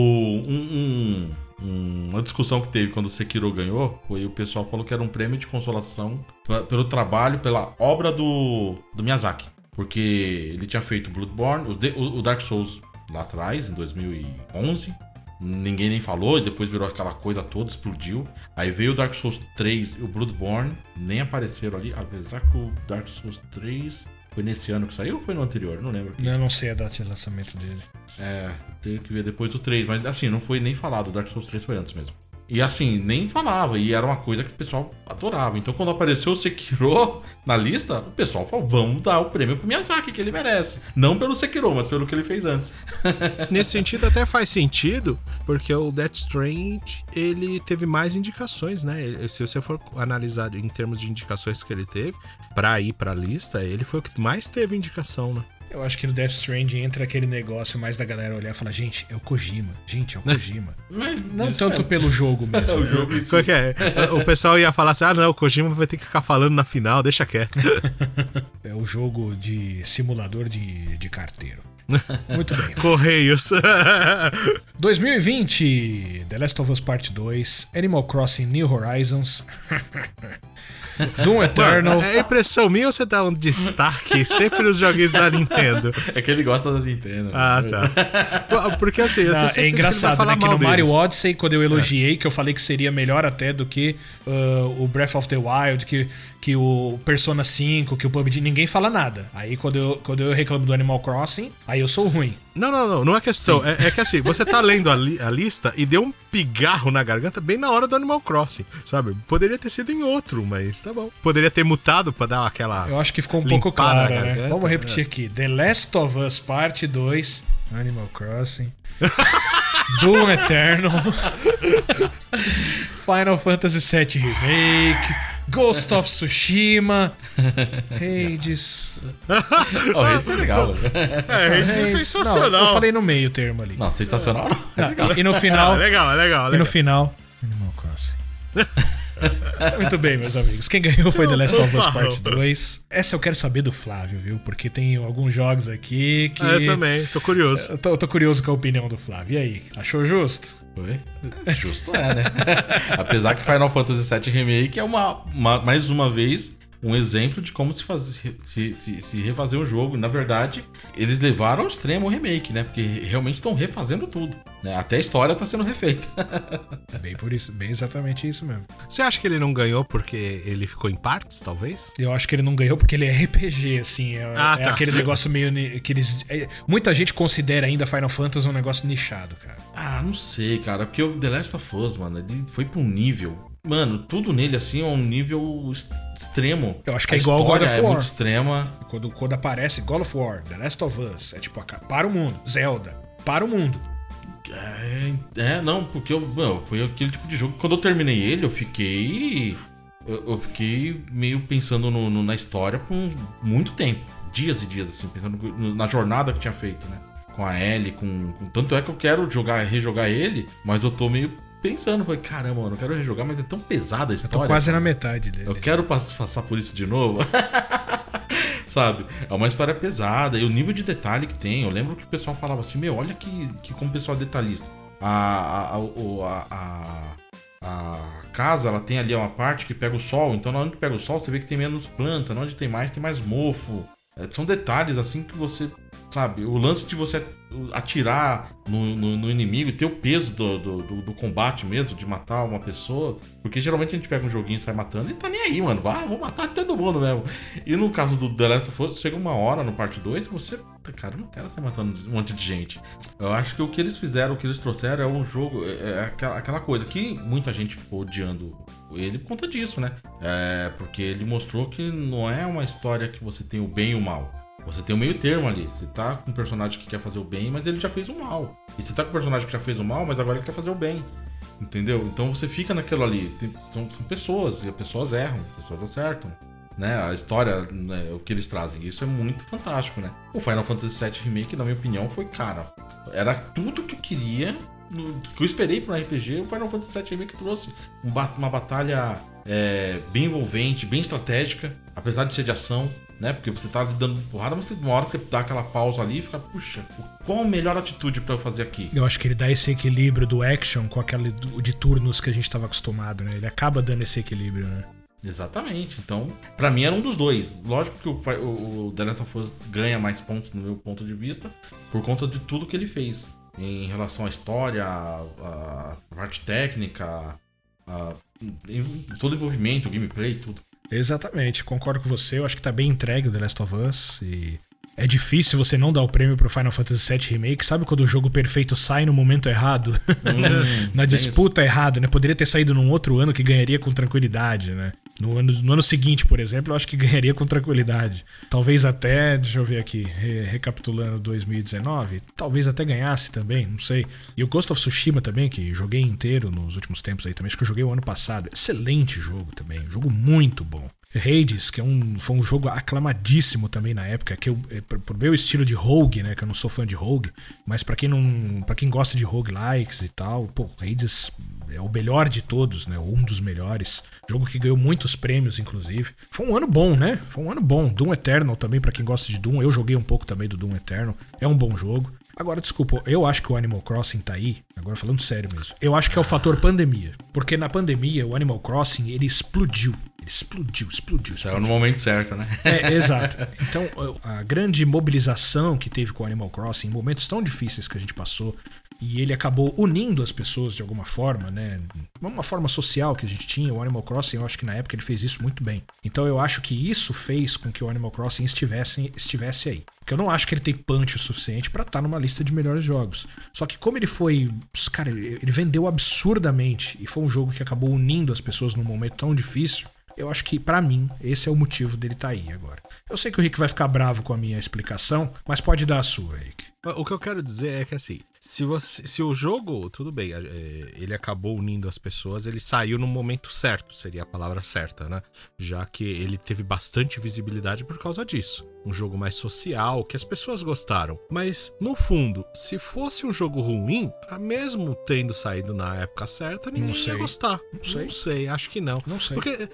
um- um- uma discussão que teve quando o Sekiro ganhou foi o pessoal falou que era um prêmio de consolação pra- pelo trabalho, pela obra do, do Miyazaki. Porque ele tinha feito Bloodborne, o, Dark Souls lá atrás, em 2011. Ninguém nem falou, e depois virou aquela coisa toda, explodiu. Aí veio o Dark Souls 3 e o Bloodborne, nem apareceram ali, apesar que o Dark Souls 3 foi nesse ano que saiu ou foi no anterior? Não lembro. Eu não sei a data de lançamento dele. É, tenho que ver depois do 3, mas assim, não foi nem falado, o Dark Souls 3 foi antes mesmo. E assim, nem falava, e era uma coisa que o pessoal adorava. Então quando apareceu o Sekiro na lista, o pessoal falou, vamos dar o prêmio pro Miyazaki, que ele merece. Não pelo Sekiro, mas pelo que ele fez antes. Nesse sentido, até faz sentido, porque o Death Strange, ele teve mais indicações, né? Se você for analisar em termos de indicações que ele teve, pra ir pra lista, ele foi o que mais teve indicação, né? Eu acho que no Death Stranding entra aquele negócio mais da galera olhar e falar, gente, é o Kojima. Gente, é o Kojima. Não tanto pelo jogo mesmo. o jogo. Qual que é? O pessoal ia falar assim: ah, não, o Kojima vai ter que ficar falando na final, deixa quieto. É o jogo de simulador de, de carteiro. Muito bem. Correios. 2020, The Last of Us Part 2, Animal Crossing New Horizons, Doom Eternal. É impressão minha ou você dá um destaque sempre nos joguinhos da Nintendo? É que ele gosta da Nintendo. Ah, tá. Porque assim, eu tenho Ah, certeza é engraçado, que né? Que no mal Mario deles. Odyssey, quando eu elogiei, que eu falei que seria melhor até do que ah, o Breath of the Wild, que, que o Persona 5, que o PUBG, ninguém fala nada. Aí quando eu, quando eu reclamo do Animal Crossing, aí eu sou ruim. Não, não, não, não é questão. É, é que assim, você tá lendo a, li- a lista e deu um pigarro na garganta bem na hora do Animal Crossing, sabe? Poderia ter sido em outro, mas tá bom. Poderia ter mutado pra dar aquela. Eu acho que ficou um pouco claro, né? Vamos repetir aqui. The Last of Us Part 2, Animal Crossing, Doom Eternal, Final Fantasy VII Remake, Ghost of Tsushima, Hades... Oh, Hades é legal. É, é Hades- sensacional. Não, eu falei no meio termo ali. Não, sensacional não. Não, e, e no final... Ah, legal, é legal, E no legal. final, Animal Crossing. Muito bem, meus amigos. Quem ganhou foi The Last of Us Part 2. Essa eu quero saber do Flávio, viu? Porque tem alguns jogos aqui que. Ah, eu também, tô curioso. Eu tô, eu tô curioso com a opinião do Flávio. E aí, achou justo? Foi? Justo é, né? Apesar que Final Fantasy VII Remake é uma, uma- mais uma vez um exemplo de como se, faz, se, se, se refazer um jogo. Na verdade, eles levaram ao extremo o remake, né? Porque realmente estão refazendo tudo. Né? Até a história tá sendo refeita. É bem por isso, bem exatamente isso mesmo. Você acha que ele não ganhou porque ele ficou em partes, talvez? Eu acho que ele não ganhou porque ele é RPG, assim. É, Ah, é tá. aquele negócio meio. Que eles, é- muita gente considera ainda Final Fantasy um negócio nichado, cara. Ah, não sei, cara. Porque o The Last of Us, mano, ele foi pra um nível. Mano, tudo nele assim é um nível extremo. Eu acho que A é igual God of é War. muito extrema. Quando, quando aparece God of War, The Last of Us, é tipo, para o mundo. Zelda, para o mundo. É, é, não, porque eu, não, foi aquele tipo de jogo. Quando eu terminei ele, eu fiquei. Eu, eu fiquei meio pensando no- no- na história por muito tempo. Dias e dias, assim, pensando na jornada que tinha feito, né? Com a Ellie, com, com- Tanto é que eu quero jogar, rejogar ele, mas eu tô meio pensando, falei, caramba, mano, eu quero rejogar, mas é tão pesada a Eu tô história. quase cara. na metade dele. Eu quero pass- passar por isso de novo. Sabe? É uma história pesada. E o nível de detalhe que tem. Eu lembro que o pessoal falava assim: Meu, olha que, que como o pessoal é detalhista. A, a, a, a, a- casa, ela tem ali uma parte que pega o sol. Então, na onde pega o sol, você vê que tem menos planta. Na onde tem mais, tem mais mofo. É, são detalhes assim que você sabe? O lance de você atirar no, no, no inimigo e ter o peso do, do, do, do, combate mesmo, de matar uma pessoa. Porque geralmente a gente pega um joguinho e sai matando e tá nem aí, mano. Vai, vou matar todo mundo mesmo. E no caso do The Last of Us, chega uma hora no parte 2 e você. Cara, eu não quero sair matando um monte de gente. Eu acho que o que eles fizeram, o que eles trouxeram é um jogo. É, é aquela, aquela coisa que muita gente ficou odiando ele por conta disso, né? É, porque ele mostrou que não é uma história que você tem o bem e o mal. Você tem um meio termo ali. Você tá com um personagem que quer fazer o bem, mas ele já fez o mal. E você tá com um personagem que já fez o mal, mas agora ele quer fazer o bem. Entendeu? Então você fica naquilo ali. Tem, são, são, pessoas, e as pessoas erram, as pessoas acertam. Né? A história, né, o que eles trazem. Isso é muito fantástico, né? O Final Fantasy VII Remake, na minha opinião, foi, cara, era tudo que eu queria, que eu esperei para um RPG, o Final Fantasy VII Remake trouxe uma batalha é, bem envolvente, bem estratégica, apesar de ser de ação né? Porque você tá dando porrada, mas uma hora você dá aquela pausa ali e fica, puxa, qual a melhor atitude para eu fazer aqui? Eu acho que ele dá esse equilíbrio do action com aquele de turnos que a gente tava acostumado, né? Ele acaba dando esse equilíbrio, né? Exatamente. Então, para mim era um dos dois. Lógico que o, o, o The Last of Us ganha mais pontos no meu ponto de vista por conta de tudo que ele fez em relação à história, à, parte técnica, a, todo o envolvimento, o gameplay, tudo. Exatamente, concordo com você. Eu acho que tá bem entregue o The Last of Us. E é difícil você não dar o prêmio pro Final Fantasy VII Remake. Sabe quando o jogo perfeito sai no momento errado? Hum, Na disputa errada, né? Poderia ter saído num outro ano que ganharia com tranquilidade, né? No ano, no ano seguinte, por exemplo, eu acho que ganharia com tranquilidade. Talvez até, deixa eu ver aqui, re, recapitulando 2019, talvez até ganhasse também, não sei. E o Ghost of Tsushima também, que joguei inteiro nos últimos tempos aí também, acho que eu joguei o ano passado. Excelente jogo também, jogo muito bom. Hades, que é um, foi um jogo aclamadíssimo também na época, que eu, é, por meu estilo de rogue, né, que eu não sou fã de rogue, mas para quem não, para quem gosta de roguelikes e tal, pô, Hades é o melhor de todos, né? Um dos melhores. Jogo que ganhou muitos prêmios, inclusive. Foi um ano bom, né? Foi um ano bom. Doom Eternal também, para quem gosta de Doom. Eu joguei um pouco também do Doom Eternal. É um bom jogo. Agora, desculpa, eu acho que o Animal Crossing tá aí, agora falando sério mesmo. Eu acho que é o fator pandemia. Porque na pandemia, o Animal Crossing, ele explodiu. Ele explodiu, explodiu. Saiu no momento certo, né? É, exato. Então, a grande mobilização que teve com o Animal Crossing, em momentos tão difíceis que a gente passou, e ele acabou unindo as pessoas de alguma forma, né? Uma forma social que a gente tinha. O Animal Crossing, eu acho que na época ele fez isso muito bem. Então eu acho que isso fez com que o Animal Crossing estivesse, estivesse aí. Porque eu não acho que ele tem punch o suficiente para estar tá numa lista de melhores jogos. Só que como ele foi. Cara, ele vendeu absurdamente e foi um jogo que acabou unindo as pessoas num momento tão difícil. Eu acho que, para mim, esse é o motivo dele estar tá aí agora. Eu sei que o Rick vai ficar bravo com a minha explicação, mas pode dar a sua, Rick. O que eu quero dizer é que assim, se, você, se o jogo, tudo bem, é, ele acabou unindo as pessoas, ele saiu no momento certo, seria a palavra certa, né? Já que ele teve bastante visibilidade por causa disso. Um jogo mais social, que as pessoas gostaram. Mas, no fundo, se fosse um jogo ruim, mesmo tendo saído na época certa, ninguém ia gostar. Não sei. Não sei, acho que não. Não sei. Porque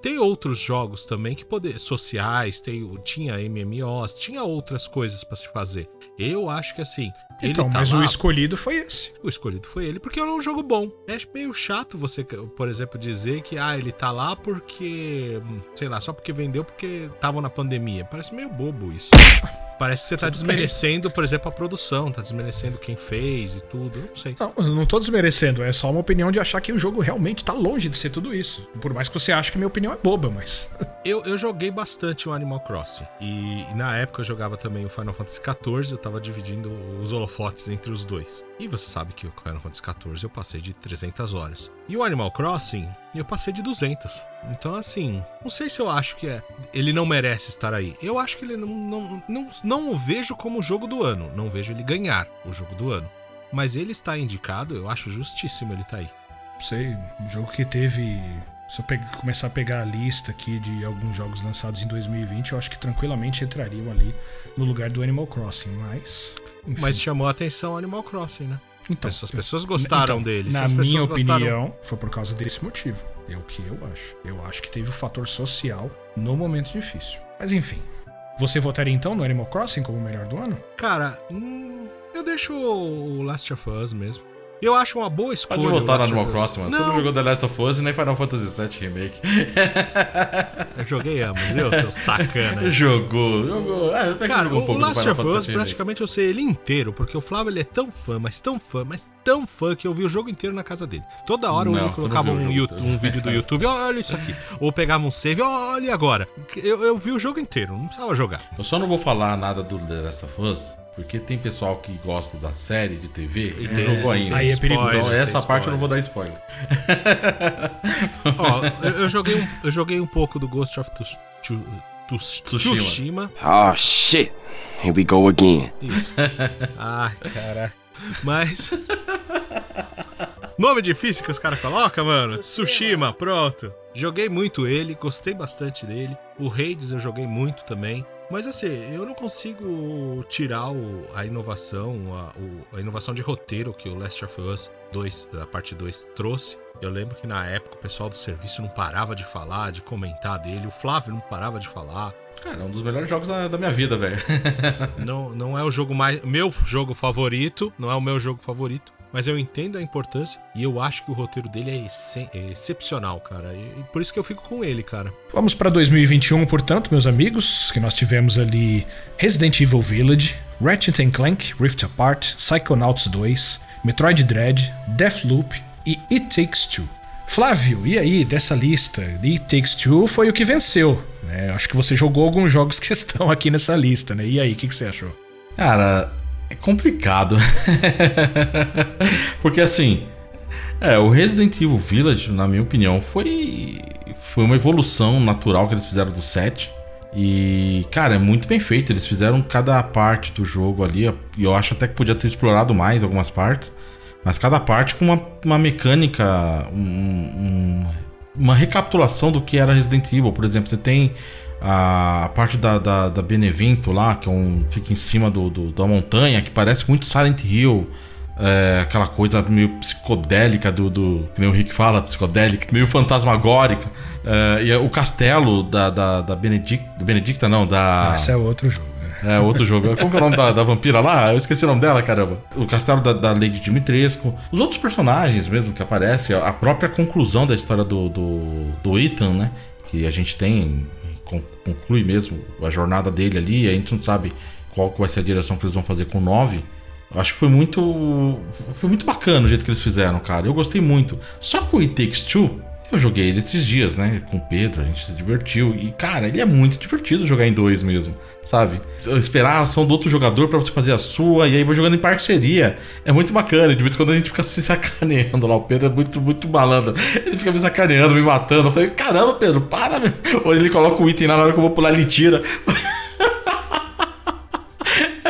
tem outros jogos também que poder sociais, tem, tinha MMOs, tinha outras coisas para se fazer. Eu acho que assim, então, tá mas lá, o escolhido foi esse. O escolhido foi ele porque é um jogo bom. É meio chato você, por exemplo, dizer que ah, ele tá lá porque, sei lá, só porque vendeu porque tava na pandemia. Parece meio bobo isso. Parece que você tá desmerecendo, por exemplo, a produção, tá desmerecendo quem fez e tudo. Eu não sei. Não, eu não tô desmerecendo, é só uma opinião de achar que o jogo realmente tá longe de ser tudo isso. Por mais que você ache que minha opinião é boba, mas. eu, eu joguei bastante o Animal Crossing. E, e na época eu jogava também o Final Fantasy XIV, eu tava dividindo os holofotes entre os dois. E você sabe que o Final Fantasy XIV eu passei de 300 horas. E o Animal Crossing, eu passei de 200. Então, assim, não sei se eu acho que é, ele não merece estar aí. Eu acho que ele não, não, não, não o vejo como o jogo do ano. Não vejo ele ganhar o jogo do ano. Mas ele está indicado, eu acho justíssimo ele estar tá aí. Sei, um jogo que teve se eu pegar, começar a pegar a lista aqui de alguns jogos lançados em 2020, eu acho que tranquilamente entrariam ali no lugar do Animal Crossing, mas. Enfim. Mas chamou a atenção Animal Crossing, né? Então, as pessoas gostaram então, dele. Na minha opinião, gostaram... foi por causa desse motivo. É o que eu acho. Eu acho que teve o fator social no momento difícil. Mas enfim. Você votaria então no Animal Crossing como o melhor do ano? Cara, hum, eu deixo o Last of Us mesmo. Eu acho uma boa escolha. Pode voltar o no Animal. Crossing, mano. Você não Não, jogou The Last of Us e nem Final Fantasy VII Remake. eu joguei ambos, viu, seu sacana. Jogou, jogou. É, até que Cara, jogou um o pouco do Last of Us, praticamente eu sei ele inteiro, porque o Flávio ele é tão fã, mas tão fã, mas tão fã que eu vi o jogo inteiro na casa dele. Toda hora Não, ele colocava um, o jogo, um vídeo do YouTube, olha isso aqui. Ou pegava um save, olha agora. Eu, eu vi o jogo inteiro, não precisava jogar. Eu só não vou falar nada do The Last of Us, porque tem pessoal que gosta da série de TV e não tem- jogou ainda. aí é perigoso. Então essa parte eu não vou dar spoiler. Ó, eu, eu joguei um, eu joguei um pouco do Ghost of Tus- Tsu- Tus- Tsushima. Tsushima. Oh shit. Here we go again. Isso. Ai, cara. Mas. Nome difícil que os caras colocam, mano. Tsushima, pronto. Joguei muito ele, gostei bastante dele. O Hades eu joguei muito também. Mas assim, eu não consigo tirar o- a inovação, a, o- a inovação de roteiro que o Last of Us 2, a parte 2, trouxe. Eu lembro que na época o pessoal do serviço não parava de falar, de comentar dele. O Flávio não parava de falar. Cara, é um dos melhores jogos da, da minha vida, velho. Não, não é o jogo mais. Meu jogo favorito, não é o meu jogo favorito. Mas eu entendo a importância e eu acho que o roteiro dele é, essen- é excepcional, cara. E, e por isso que eu fico com ele, cara. Vamos para 2021, portanto, meus amigos, que nós tivemos ali Resident Evil Village, Ratchet and Clank Rift Apart, Psychonauts 2, Metroid Dread, Deathloop e It Takes Two. Flávio, e aí, dessa lista, It Takes Two foi o que venceu, né? Acho que você jogou alguns jogos que estão aqui nessa lista, né? E aí, o que, que você achou? Cara, é complicado. Porque assim, é, o Resident Evil Village, na minha opinião, foi foi uma evolução natural que eles fizeram do 7. E, cara, é muito bem feito. Eles fizeram cada parte do jogo ali. E eu acho até que podia ter explorado mais algumas partes. Mas cada parte com uma, uma mecânica, um- um- uma recapitulação do que era Resident Evil. Por exemplo, você tem a, parte da, da, da Benevento lá, que é um, fica em cima do, do- da montanha, que parece muito Silent Hill. É, aquela coisa meio psicodélica do, do. Que nem o Rick fala, psicodélica, meio fantasmagórica. É, e o castelo da, da, da Benedicta. Benedicta, não, da. Esse é outro jogo. É, outro jogo. Como que é o nome da, da vampira lá? Eu esqueci o nome dela, caramba. O castelo da, da Lady Dimitrescu. Os outros personagens mesmo que aparecem. A própria conclusão da história do, do, do Ethan, né? Que a gente tem. Con- Conclui mesmo a jornada dele ali. A gente não sabe qual vai ser a direção que eles vão fazer com o 9. Eu acho que foi muito. Foi muito bacana o jeito que eles fizeram, cara. Eu gostei muito. Só que o It Takes Two, eu joguei ele esses dias, né? Com o Pedro, a gente se divertiu. E, cara, ele é muito divertido jogar em dois mesmo, sabe? Esperar a ação do outro jogador pra você fazer a sua, e aí vai jogando em parceria. É muito bacana. De vez em quando a gente fica se sacaneando lá. O Pedro é muito, muito malandro. Ele fica me sacaneando, me matando. Eu falei, caramba, Pedro, para, meu. Ou ele coloca o item lá na hora que eu vou pular, ele tira.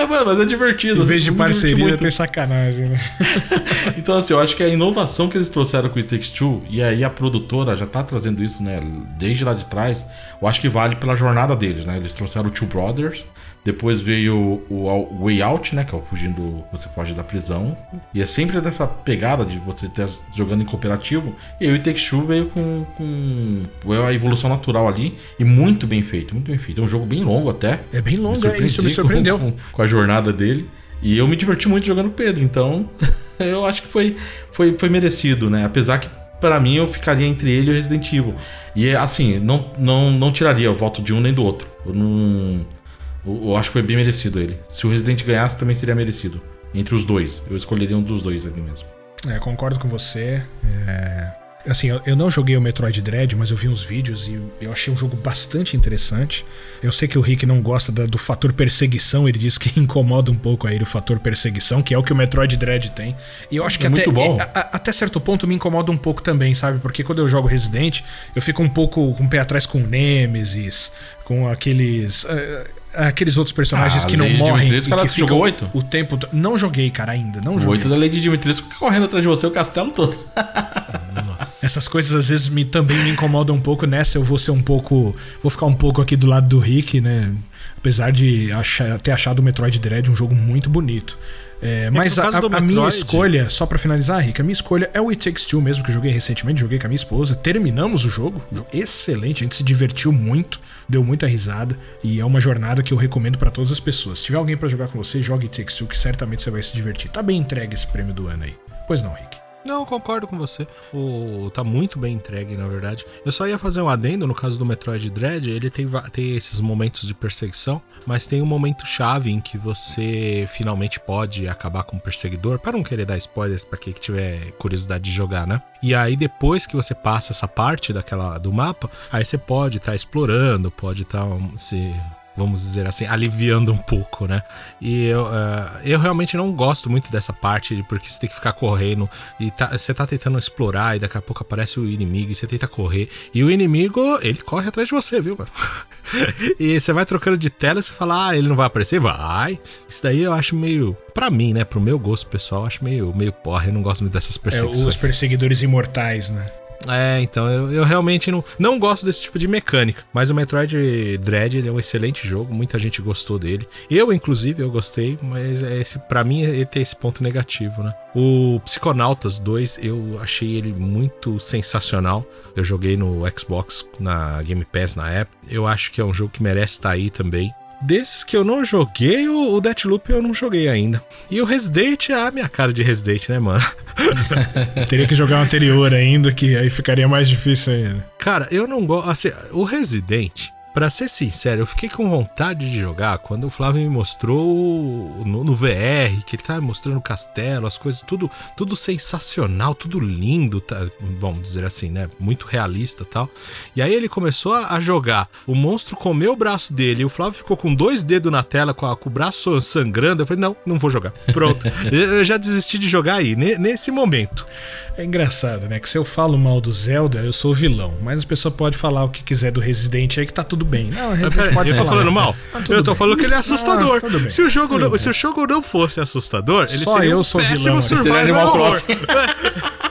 É, mano, mas é divertido. Em vez de parceria, tem sacanagem, né? Então, assim, eu acho que a inovação que eles trouxeram com o It Takes Two, e aí a produtora já tá trazendo isso, né, desde lá de trás, eu acho que vale pela jornada deles, né? Eles trouxeram o Two Brothers, depois veio o, Way Out, né, que é o fugindo, você foge da prisão, e é sempre dessa pegada de você estar jogando em cooperativo, e o It Takes Two veio com, com a evolução natural ali, e muito bem feito, muito bem feito. É um jogo bem longo até. É bem longo, é, surpreendi isso me com- surpreendeu. Com, com a jornada dele. E eu me diverti muito jogando com Pedro, então eu acho que foi, foi, foi merecido, né? Apesar que pra mim eu ficaria entre ele e o Resident Evil. E assim, não, não, não tiraria o voto de um nem do outro. Eu não. Eu, eu acho que foi bem merecido ele. Se o Resident ganhasse, também seria merecido. Entre os dois. Eu escolheria um dos dois ali mesmo. É, concordo com você. É, Assim, eu, eu não joguei o Metroid Dread, mas eu vi uns vídeos e eu achei um jogo bastante interessante. Eu sei que o Rick não gosta da- do fator perseguição, ele diz que incomoda um pouco aí o fator perseguição, que é o que o Metroid Dread tem. E eu acho que É até, muito bom. a- a- até certo ponto me incomoda um pouco também, sabe? Porque quando eu jogo Resident, eu fico um pouco com o pé atrás com o Nemesis, com aqueles. eh, aqueles outros personagens Ah, que não Lady morrem. Dimitrescu, e ela que jogou ficam oito? O tempo. Não joguei, cara, ainda. Não O joguei. 8 da Lady Dimitrescu correndo atrás de você o castelo todo. Essas coisas às vezes me, também me incomodam um pouco. Nessa eu vou ser um pouco. Vou ficar um pouco aqui do lado do Rick, né? Apesar de achar- ter achado o Metroid Dread um jogo muito bonito. É, mas a, caso do a- a minha Metroid- escolha, só pra finalizar, Rick, a minha escolha é o It Takes Two mesmo, que eu joguei recentemente, joguei com a minha esposa. Terminamos o jogo, um jogo excelente, a gente se divertiu muito, deu muita risada e é uma jornada que eu recomendo pra todas as pessoas. Se tiver alguém pra jogar com você, jogue It Takes Two, que certamente você vai se divertir. Tá bem entregue esse prêmio do ano aí. Pois não, Rick. Não, concordo com você. O, tá muito bem entregue, na verdade. Eu só ia fazer um adendo no caso do Metroid Dread. Ele tem, tem esses momentos de perseguição, mas tem um momento chave em que você finalmente pode acabar com o perseguidor. Para não querer dar spoilers pra quem que tiver curiosidade de jogar, né? E aí depois que você passa essa parte daquela do mapa, aí você pode estar explorando, pode estar se vamos dizer assim, aliviando um pouco, né? E eu, eh, eu realmente não gosto muito dessa parte, porque você tem que ficar correndo e tá- você tá tentando explorar e daqui a pouco aparece o inimigo e você tenta correr. E o inimigo, ele corre atrás de você, viu, mano? e você vai trocando de tela e você fala, ah, ele não vai aparecer? Vai! Isso daí eu acho meio. Pra mim, né? Pro meu gosto pessoal, eu acho meio, meio porra. Eu não gosto muito dessas É, perseguições. os perseguidores imortais, né? É, então, eu, eu realmente não, não gosto desse tipo de mecânica. Mas o Metroid Dread é um excelente jogo, muita gente gostou dele. Eu, inclusive, eu gostei, mas é esse para mim ele tem esse ponto negativo, né? O Psychonautas 2, eu achei ele muito sensacional. Eu joguei no Xbox, na Game Pass na época. Eu acho que é um jogo que merece estar aí também. Desses que eu não joguei, o, o Deathloop eu não joguei ainda. E o Resident, ah, minha cara de Resident, né, mano? Teria que jogar o anterior ainda, que aí ficaria mais difícil ainda. Cara, eu não gosto. Assim, o Resident, pra ser sincero, eu fiquei com vontade de jogar quando o Flávio me mostrou no, no VR, que ele tava mostrando o castelo, as coisas, tudo, tudo sensacional, tudo lindo, tá, vamos dizer assim, né? Muito realista e tal. E aí ele começou a, a jogar. O monstro comeu o braço dele e o Flávio ficou com dois dedos na tela, com, a- com o braço sangrando. Eu falei, não, não vou jogar. Pronto. eu, eu já desisti de jogar aí, ne- nesse momento. É engraçado, né? Que se eu falo mal do Zelda, eu sou vilão. Mas as pessoas podem falar o que quiser do Resident aí, que tá tudo bem. Não, a gente peraí, pode eu tô falar. falando mal? Tudo eu tô bem. falando que ele é assustador. Ah, tudo se, o jogo Tudo não, se o jogo não fosse assustador, ele Só seria eu um sou péssimo vilão, survival horror. Crossing.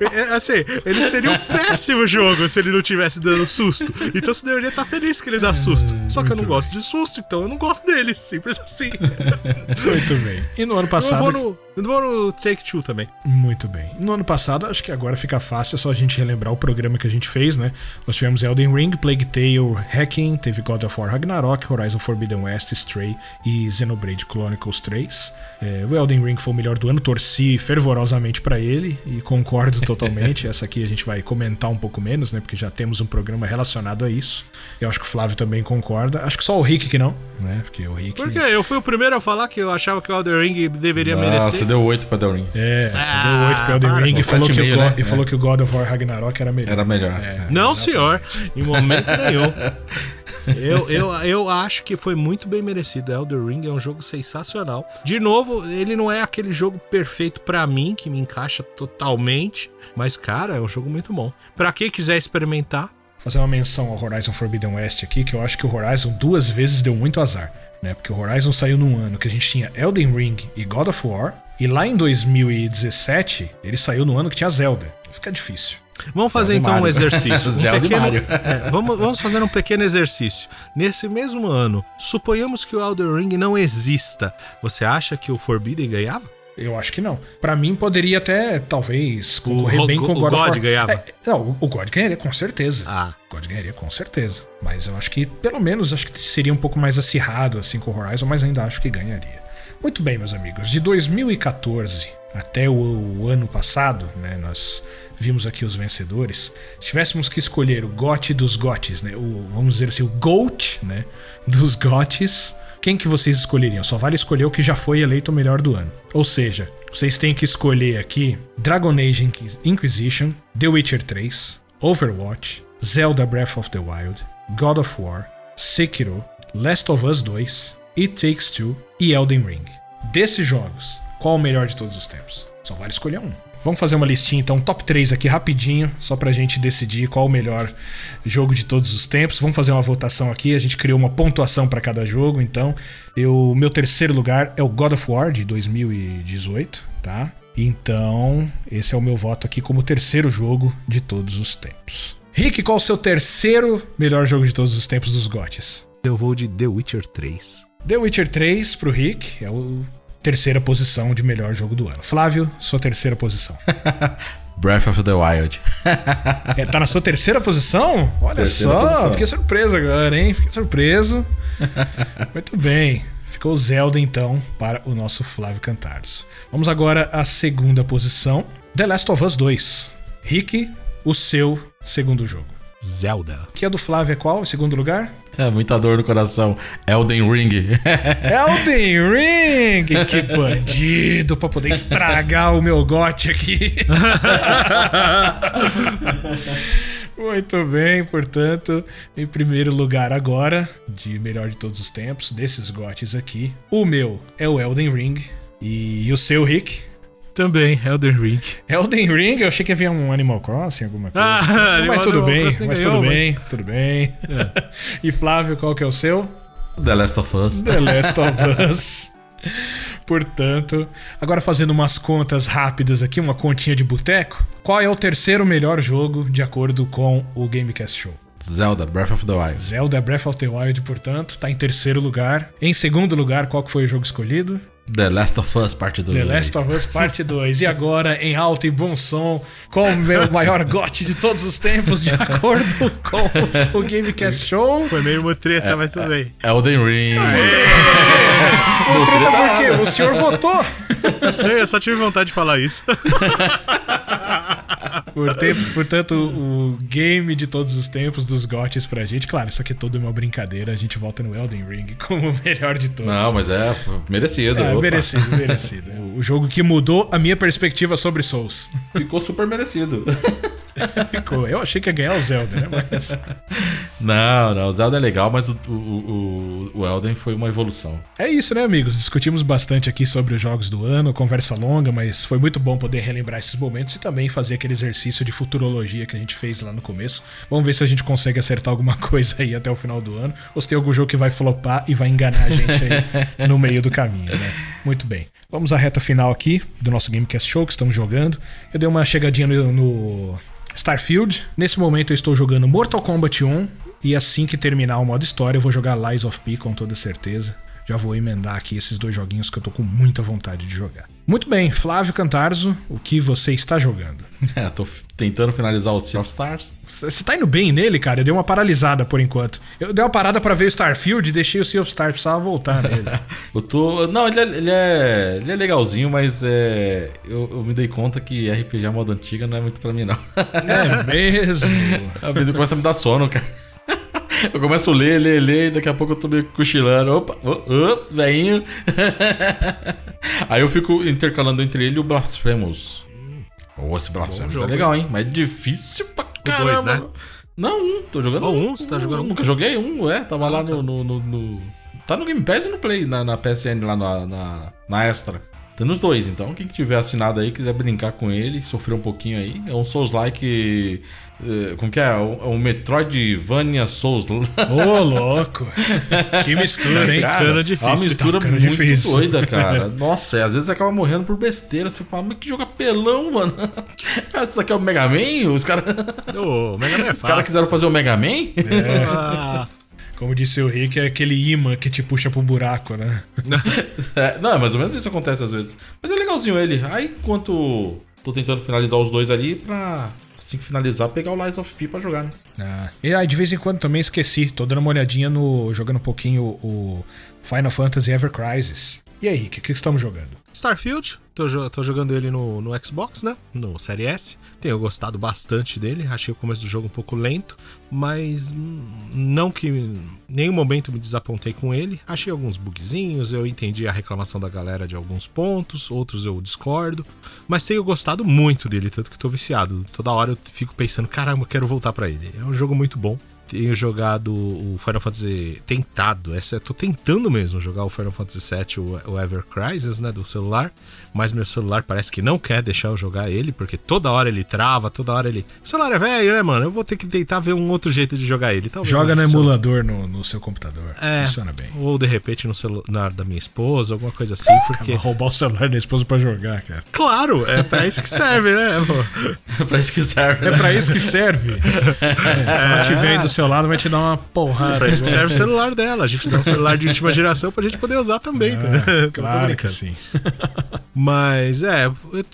É, assim, ele seria um péssimo jogo se ele não tivesse dando susto. Então você deveria estar feliz que ele dá susto. Só que eu não gosto de susto, então eu não gosto dele. Simples assim. Muito bem. E no ano Eu passado. vou no, eu vou no Take Two também. Muito bem. No ano passado, acho que agora fica fácil, é só a gente relembrar o programa que a gente fez, né? Nós tivemos Elden Ring, Plague Tale, Hacking, teve God of War Ragnarok, Horizon Forbidden West, Stray e Xenoblade Chronicles 3. É, o Elden Ring foi o melhor do ano, torci fervorosamente pra ele e concordo totalmente. Essa aqui a gente vai comentar um pouco menos, né? Porque já temos um programa relacionado a isso. Eu acho que o Flávio também concorda. Acho que só o Rick que não, né? Porque o Rick. Porque eu fui o primeiro a falar que eu achava que o Elden Ring deveria Ah, merecer. Você deu 8 pra Del Ring. É, você Ah, deu 8 pro Elden para, Ring e falou, que o 7,5, God, né? e falou que o God of War Ragnarok era melhor. Era melhor. É. Não, senhor. Em momento nenhum. Eu, eu, eu acho que foi muito bem merecido. Elder Ring é um jogo sensacional. De novo, ele não é aquele jogo perfeito pra mim, que me encaixa totalmente. Mas, cara, é um jogo muito bom. Pra quem quiser experimentar, fazer uma menção ao Horizon Forbidden West aqui, que eu acho que o Horizon duas vezes deu muito azar, né? Porque o Horizon saiu num ano que a gente tinha Elden Ring e God of War, e lá em 2017 ele saiu no ano que tinha Zelda. Fica difícil. Vamos fazer Zelda então um exercício. Um Zelda e pequeno-. É, vamos, vamos fazer um pequeno exercício. Nesse mesmo ano, suponhamos que o Elder Ring não exista. Você acha que o Forbidden ganhava? Eu acho que não. Pra mim poderia até, talvez, concorrer Ro- bem com o o God, of God War. ganhava? É, não, o- o God ganharia com certeza. Ah. O God ganharia com certeza. Mas eu acho que, pelo menos, acho que seria um pouco mais acirrado assim com o Horizon, mas ainda acho que ganharia. Muito bem, meus amigos. De 2014 até o, o ano passado, né, nós vimos aqui os vencedores. Se tivéssemos que escolher o GOT dos GOTs, né, o, vamos dizer assim, o GOAT, né, dos GOTs, quem que vocês escolheriam? Só vale escolher o que já foi eleito o melhor do ano. Ou seja, vocês têm que escolher aqui Dragon Age Inquis- Inquisition, The Witcher 3, Overwatch, Zelda Breath of the Wild, God of War, Sekiro, Last of Us 2, It Takes Two e Elden Ring. Desses jogos, qual o melhor de todos os tempos? Só vale escolher um. Vamos fazer uma listinha então, top 3 aqui rapidinho, só pra gente decidir qual o melhor jogo de todos os tempos. Vamos fazer uma votação aqui, a gente criou uma pontuação pra cada jogo, então eu meu terceiro lugar é o God of War de 2018, tá? Então, esse é o meu voto aqui como terceiro jogo de todos os tempos. Rick, qual o seu terceiro melhor jogo de todos os tempos dos GOTYs? Eu vou de The Witcher 3. The Witcher 3 pro Rick é o terceira posição de melhor jogo do ano. Flávio, sua terceira posição. Breath of the Wild. É, tá na sua terceira posição? Olha Terceira só, posição. fiquei surpreso agora, hein? Fiquei surpreso. Muito bem. Ficou Zelda então para o nosso Flávio Cantares. Vamos agora à segunda posição, The Last of Us 2. Rick, o seu segundo jogo. Zelda. Que é do Flávio é qual? Em segundo lugar? É, muita dor no coração. Elden Ring. Elden Ring! Que bandido pra poder estragar o meu gote aqui. Muito bem, portanto, em primeiro lugar agora, de melhor de todos os tempos, desses gotes aqui, o meu é o Elden Ring. E o seu, Rick? Também, Elden Ring. Elden Ring, eu achei que havia um Animal Crossing, alguma coisa. Ah, assim. Mas tudo bem, Crossing mas ganhou, tudo mas- bem, tudo bem. e Flávio, qual que é o seu? The Last of Us. The Last of Us. Portanto, agora fazendo umas contas rápidas aqui, uma continha de boteco. Qual é o terceiro melhor jogo de acordo com o Gamecast Show? Zelda, Breath of the Wild. Zelda Breath of the Wild, portanto, tá em terceiro lugar. Em segundo lugar, qual que foi o jogo escolhido? The Last of Us, parte 2. The Last of Us Parte 2. E agora, em alto e bom som, com o meu maior gote de todos os tempos, de acordo com o Gamecast Show. Foi meio uma treta, mas tudo bem. Elden Ring. O treta por quê? O senhor votou. Eu sei, eu só tive vontade de falar isso. Portanto, portanto, o game de todos os tempos dos GOTs pra gente. Claro, isso aqui é tudo uma brincadeira. A gente volta no Elden Ring como o melhor de todos. Não, mas é merecido. É, opa. merecido, merecido. O jogo que mudou a minha perspectiva sobre Souls. Ficou super merecido. Ficou. Eu achei que ia ganhar o Zelda, né? Mas Não, não. O Zelda é legal, mas o, o, o, o Elden foi uma evolução. é isso, né, amigos? Discutimos bastante aqui sobre os jogos do ano, conversa longa, mas foi muito bom poder relembrar esses momentos e também fazer aquele exercício de futurologia que a gente fez lá no começo. Vamos ver se a gente consegue acertar alguma coisa aí até o final do ano, ou se tem algum jogo que vai flopar e vai enganar a gente aí no meio do caminho, né? Muito bem. Vamos à reta final aqui do nosso Gamecast Show que estamos jogando. Eu dei uma chegadinha no, no Starfield. Nesse momento eu estou jogando Mortal Kombat 1 e assim que terminar o modo história eu vou jogar Lies of P com toda certeza. Já vou emendar aqui esses dois joguinhos que eu tô com muita vontade de jogar. Muito bem, Flávio Cantarzo, o que você está jogando? É, tô tentando finalizar o Sea of Stars. Você tá indo bem nele, cara? Eu dei uma paralisada por enquanto. Eu dei uma parada pra ver o Starfield e deixei o Sea of Stars, precisava voltar nele. Eu tô. Não, ele é, ele é, ele é legalzinho, mas é, eu, eu me dei conta que RPG moda antiga não é muito pra mim, não. é mesmo? A vida começa a me dar sono, cara. Eu começo a ler, ler, ler, e daqui a pouco eu tô meio cochilando. Opa, ô, veinho. Aí eu fico intercalando entre ele e o Blasphemous. Ô, esse Blasphemous jogo, é legal, hein? Mas é difícil pra caramba. dois, né? Não, um. Tô jogando Oh, um? Você tá jogando um? Nunca joguei um, é. Tava lá no, no, no- no- Tá no Game Pass e no Play, na, na PSN, lá na, na, na Extra. Tem nos dois, então quem tiver assinado aí, quiser brincar com ele, sofrer um pouquinho aí. É um Souls-like... eh, Como que é? É um Metroidvania Souls. Ô, louco! Que mistura, hein? Cara, ficando É difícil, uma tá mistura ficando muito difícil. doida, cara. Nossa, e às vezes acaba morrendo por besteira. Você fala, mas que jogo apelão, mano. Ah, Isso aqui é o Mega Man? Os caras Ô, Mega Man é os caras quiseram fazer o Mega Man? Ah, Como disse o Rick, é aquele imã que te puxa pro buraco, né? É, não, é mais ou menos isso acontece às vezes. Mas é legalzinho ele. Aí, enquanto tô tentando finalizar os dois ali, pra assim que finalizar, pegar o Lies of P pra jogar, né? Ah, e aí, de vez em quando também esqueci. Tô dando uma olhadinha no. jogando um pouquinho o Final Fantasy Ever Crisis. E aí, Rick, o que, estamos jogando? Starfield, tô, tô jogando ele no, no Xbox, né? No Série S. Tenho gostado bastante dele. Achei o começo do jogo um pouco lento, mas não que em nenhum momento me desapontei com ele. Achei alguns bugzinhos, eu entendi a reclamação da galera de alguns pontos, outros eu discordo, mas tenho gostado muito dele, tanto que tô viciado. Toda hora eu fico pensando, caramba, quero voltar pra ele. É um jogo muito bom. Tenho jogado o Final Fantasy. Tentado, essa eu tô tentando mesmo jogar o Final Fantasy VII, o, o Ever Crisis, né? Do celular. Mas meu celular parece que não quer deixar eu jogar ele, porque toda hora ele trava, toda hora ele. O celular é velho, né, mano? Eu vou ter que tentar ver um outro jeito de jogar ele. Talvez Joga no emulador no, no seu computador. É, Funciona bem. Ou de repente no celular da minha esposa, alguma coisa assim, porque. Vai roubar o celular da esposa pra jogar, cara. Claro, é pra isso que serve, né? pô? pra isso que serve. É né? pra isso que serve. É, se ela tiver aí do seu lado, vai te dar uma porrada. Pra isso que serve o celular dela. A gente dá um celular de última geração pra gente poder usar também? Ah, claro que sim. Mas é,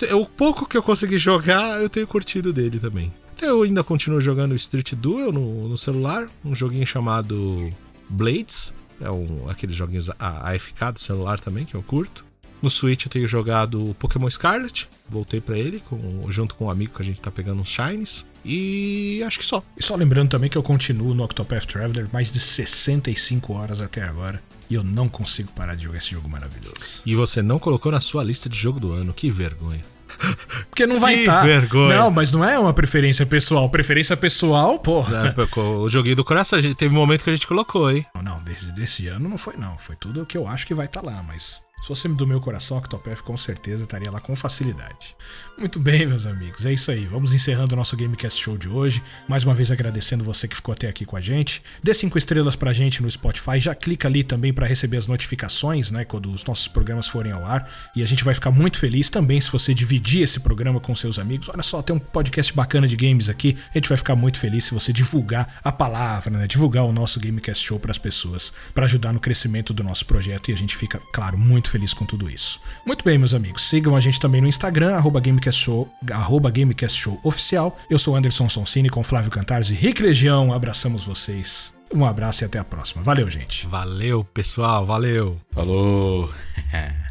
eu o pouco que eu consegui jogar, eu tenho curtido dele também. Eu ainda continuo jogando Street Duel no, no celular, um joguinho chamado Blades. É um, aqueles joguinhos AFK do celular também, que eu curto. No Switch eu tenho jogado Pokémon Scarlet, voltei para ele com, junto com um amigo que a gente tá pegando uns shines. E acho que só. E só lembrando também que eu continuo no Octopath Traveler mais de 65 horas até agora. E eu não consigo parar de jogar esse jogo maravilhoso. E você não colocou na sua lista de jogo do ano, que vergonha. Porque não vai Que estar. vergonha. Não, mas não é uma preferência pessoal. Preferência pessoal, porra. É, o joguinho do coração, a gente teve um momento que a gente colocou, hein? Não, não, desse, desse ano não foi, não. Foi tudo o que eu acho que vai estar lá, mas. Se fosse do meu coração, Octopath com certeza estaria lá com facilidade. Muito bem, meus amigos, é isso aí. Vamos encerrando o nosso Gamecast Show de hoje. Mais uma vez agradecendo você que ficou até aqui com a gente. Dê cinco estrelas pra gente no Spotify. Já clica ali também para receber as notificações, né? Quando os nossos programas forem ao ar. E a gente vai ficar muito feliz também se você dividir esse programa com seus amigos. Olha só, tem um podcast bacana de games aqui. A gente vai ficar muito feliz se você divulgar a palavra, né? Divulgar o nosso Gamecast Show para as pessoas, para ajudar no crescimento do nosso projeto. E a gente fica, claro, muito feliz com tudo isso. Muito bem, meus amigos. Sigam a gente também no Instagram, arroba Gamecast Show, arroba Gamecast Show Oficial. Eu sou Anderson Sonsini com Flávio Cantares e Rick Legião. Abraçamos vocês. Um abraço e até a próxima. Valeu, gente. Valeu, pessoal, valeu. Falou!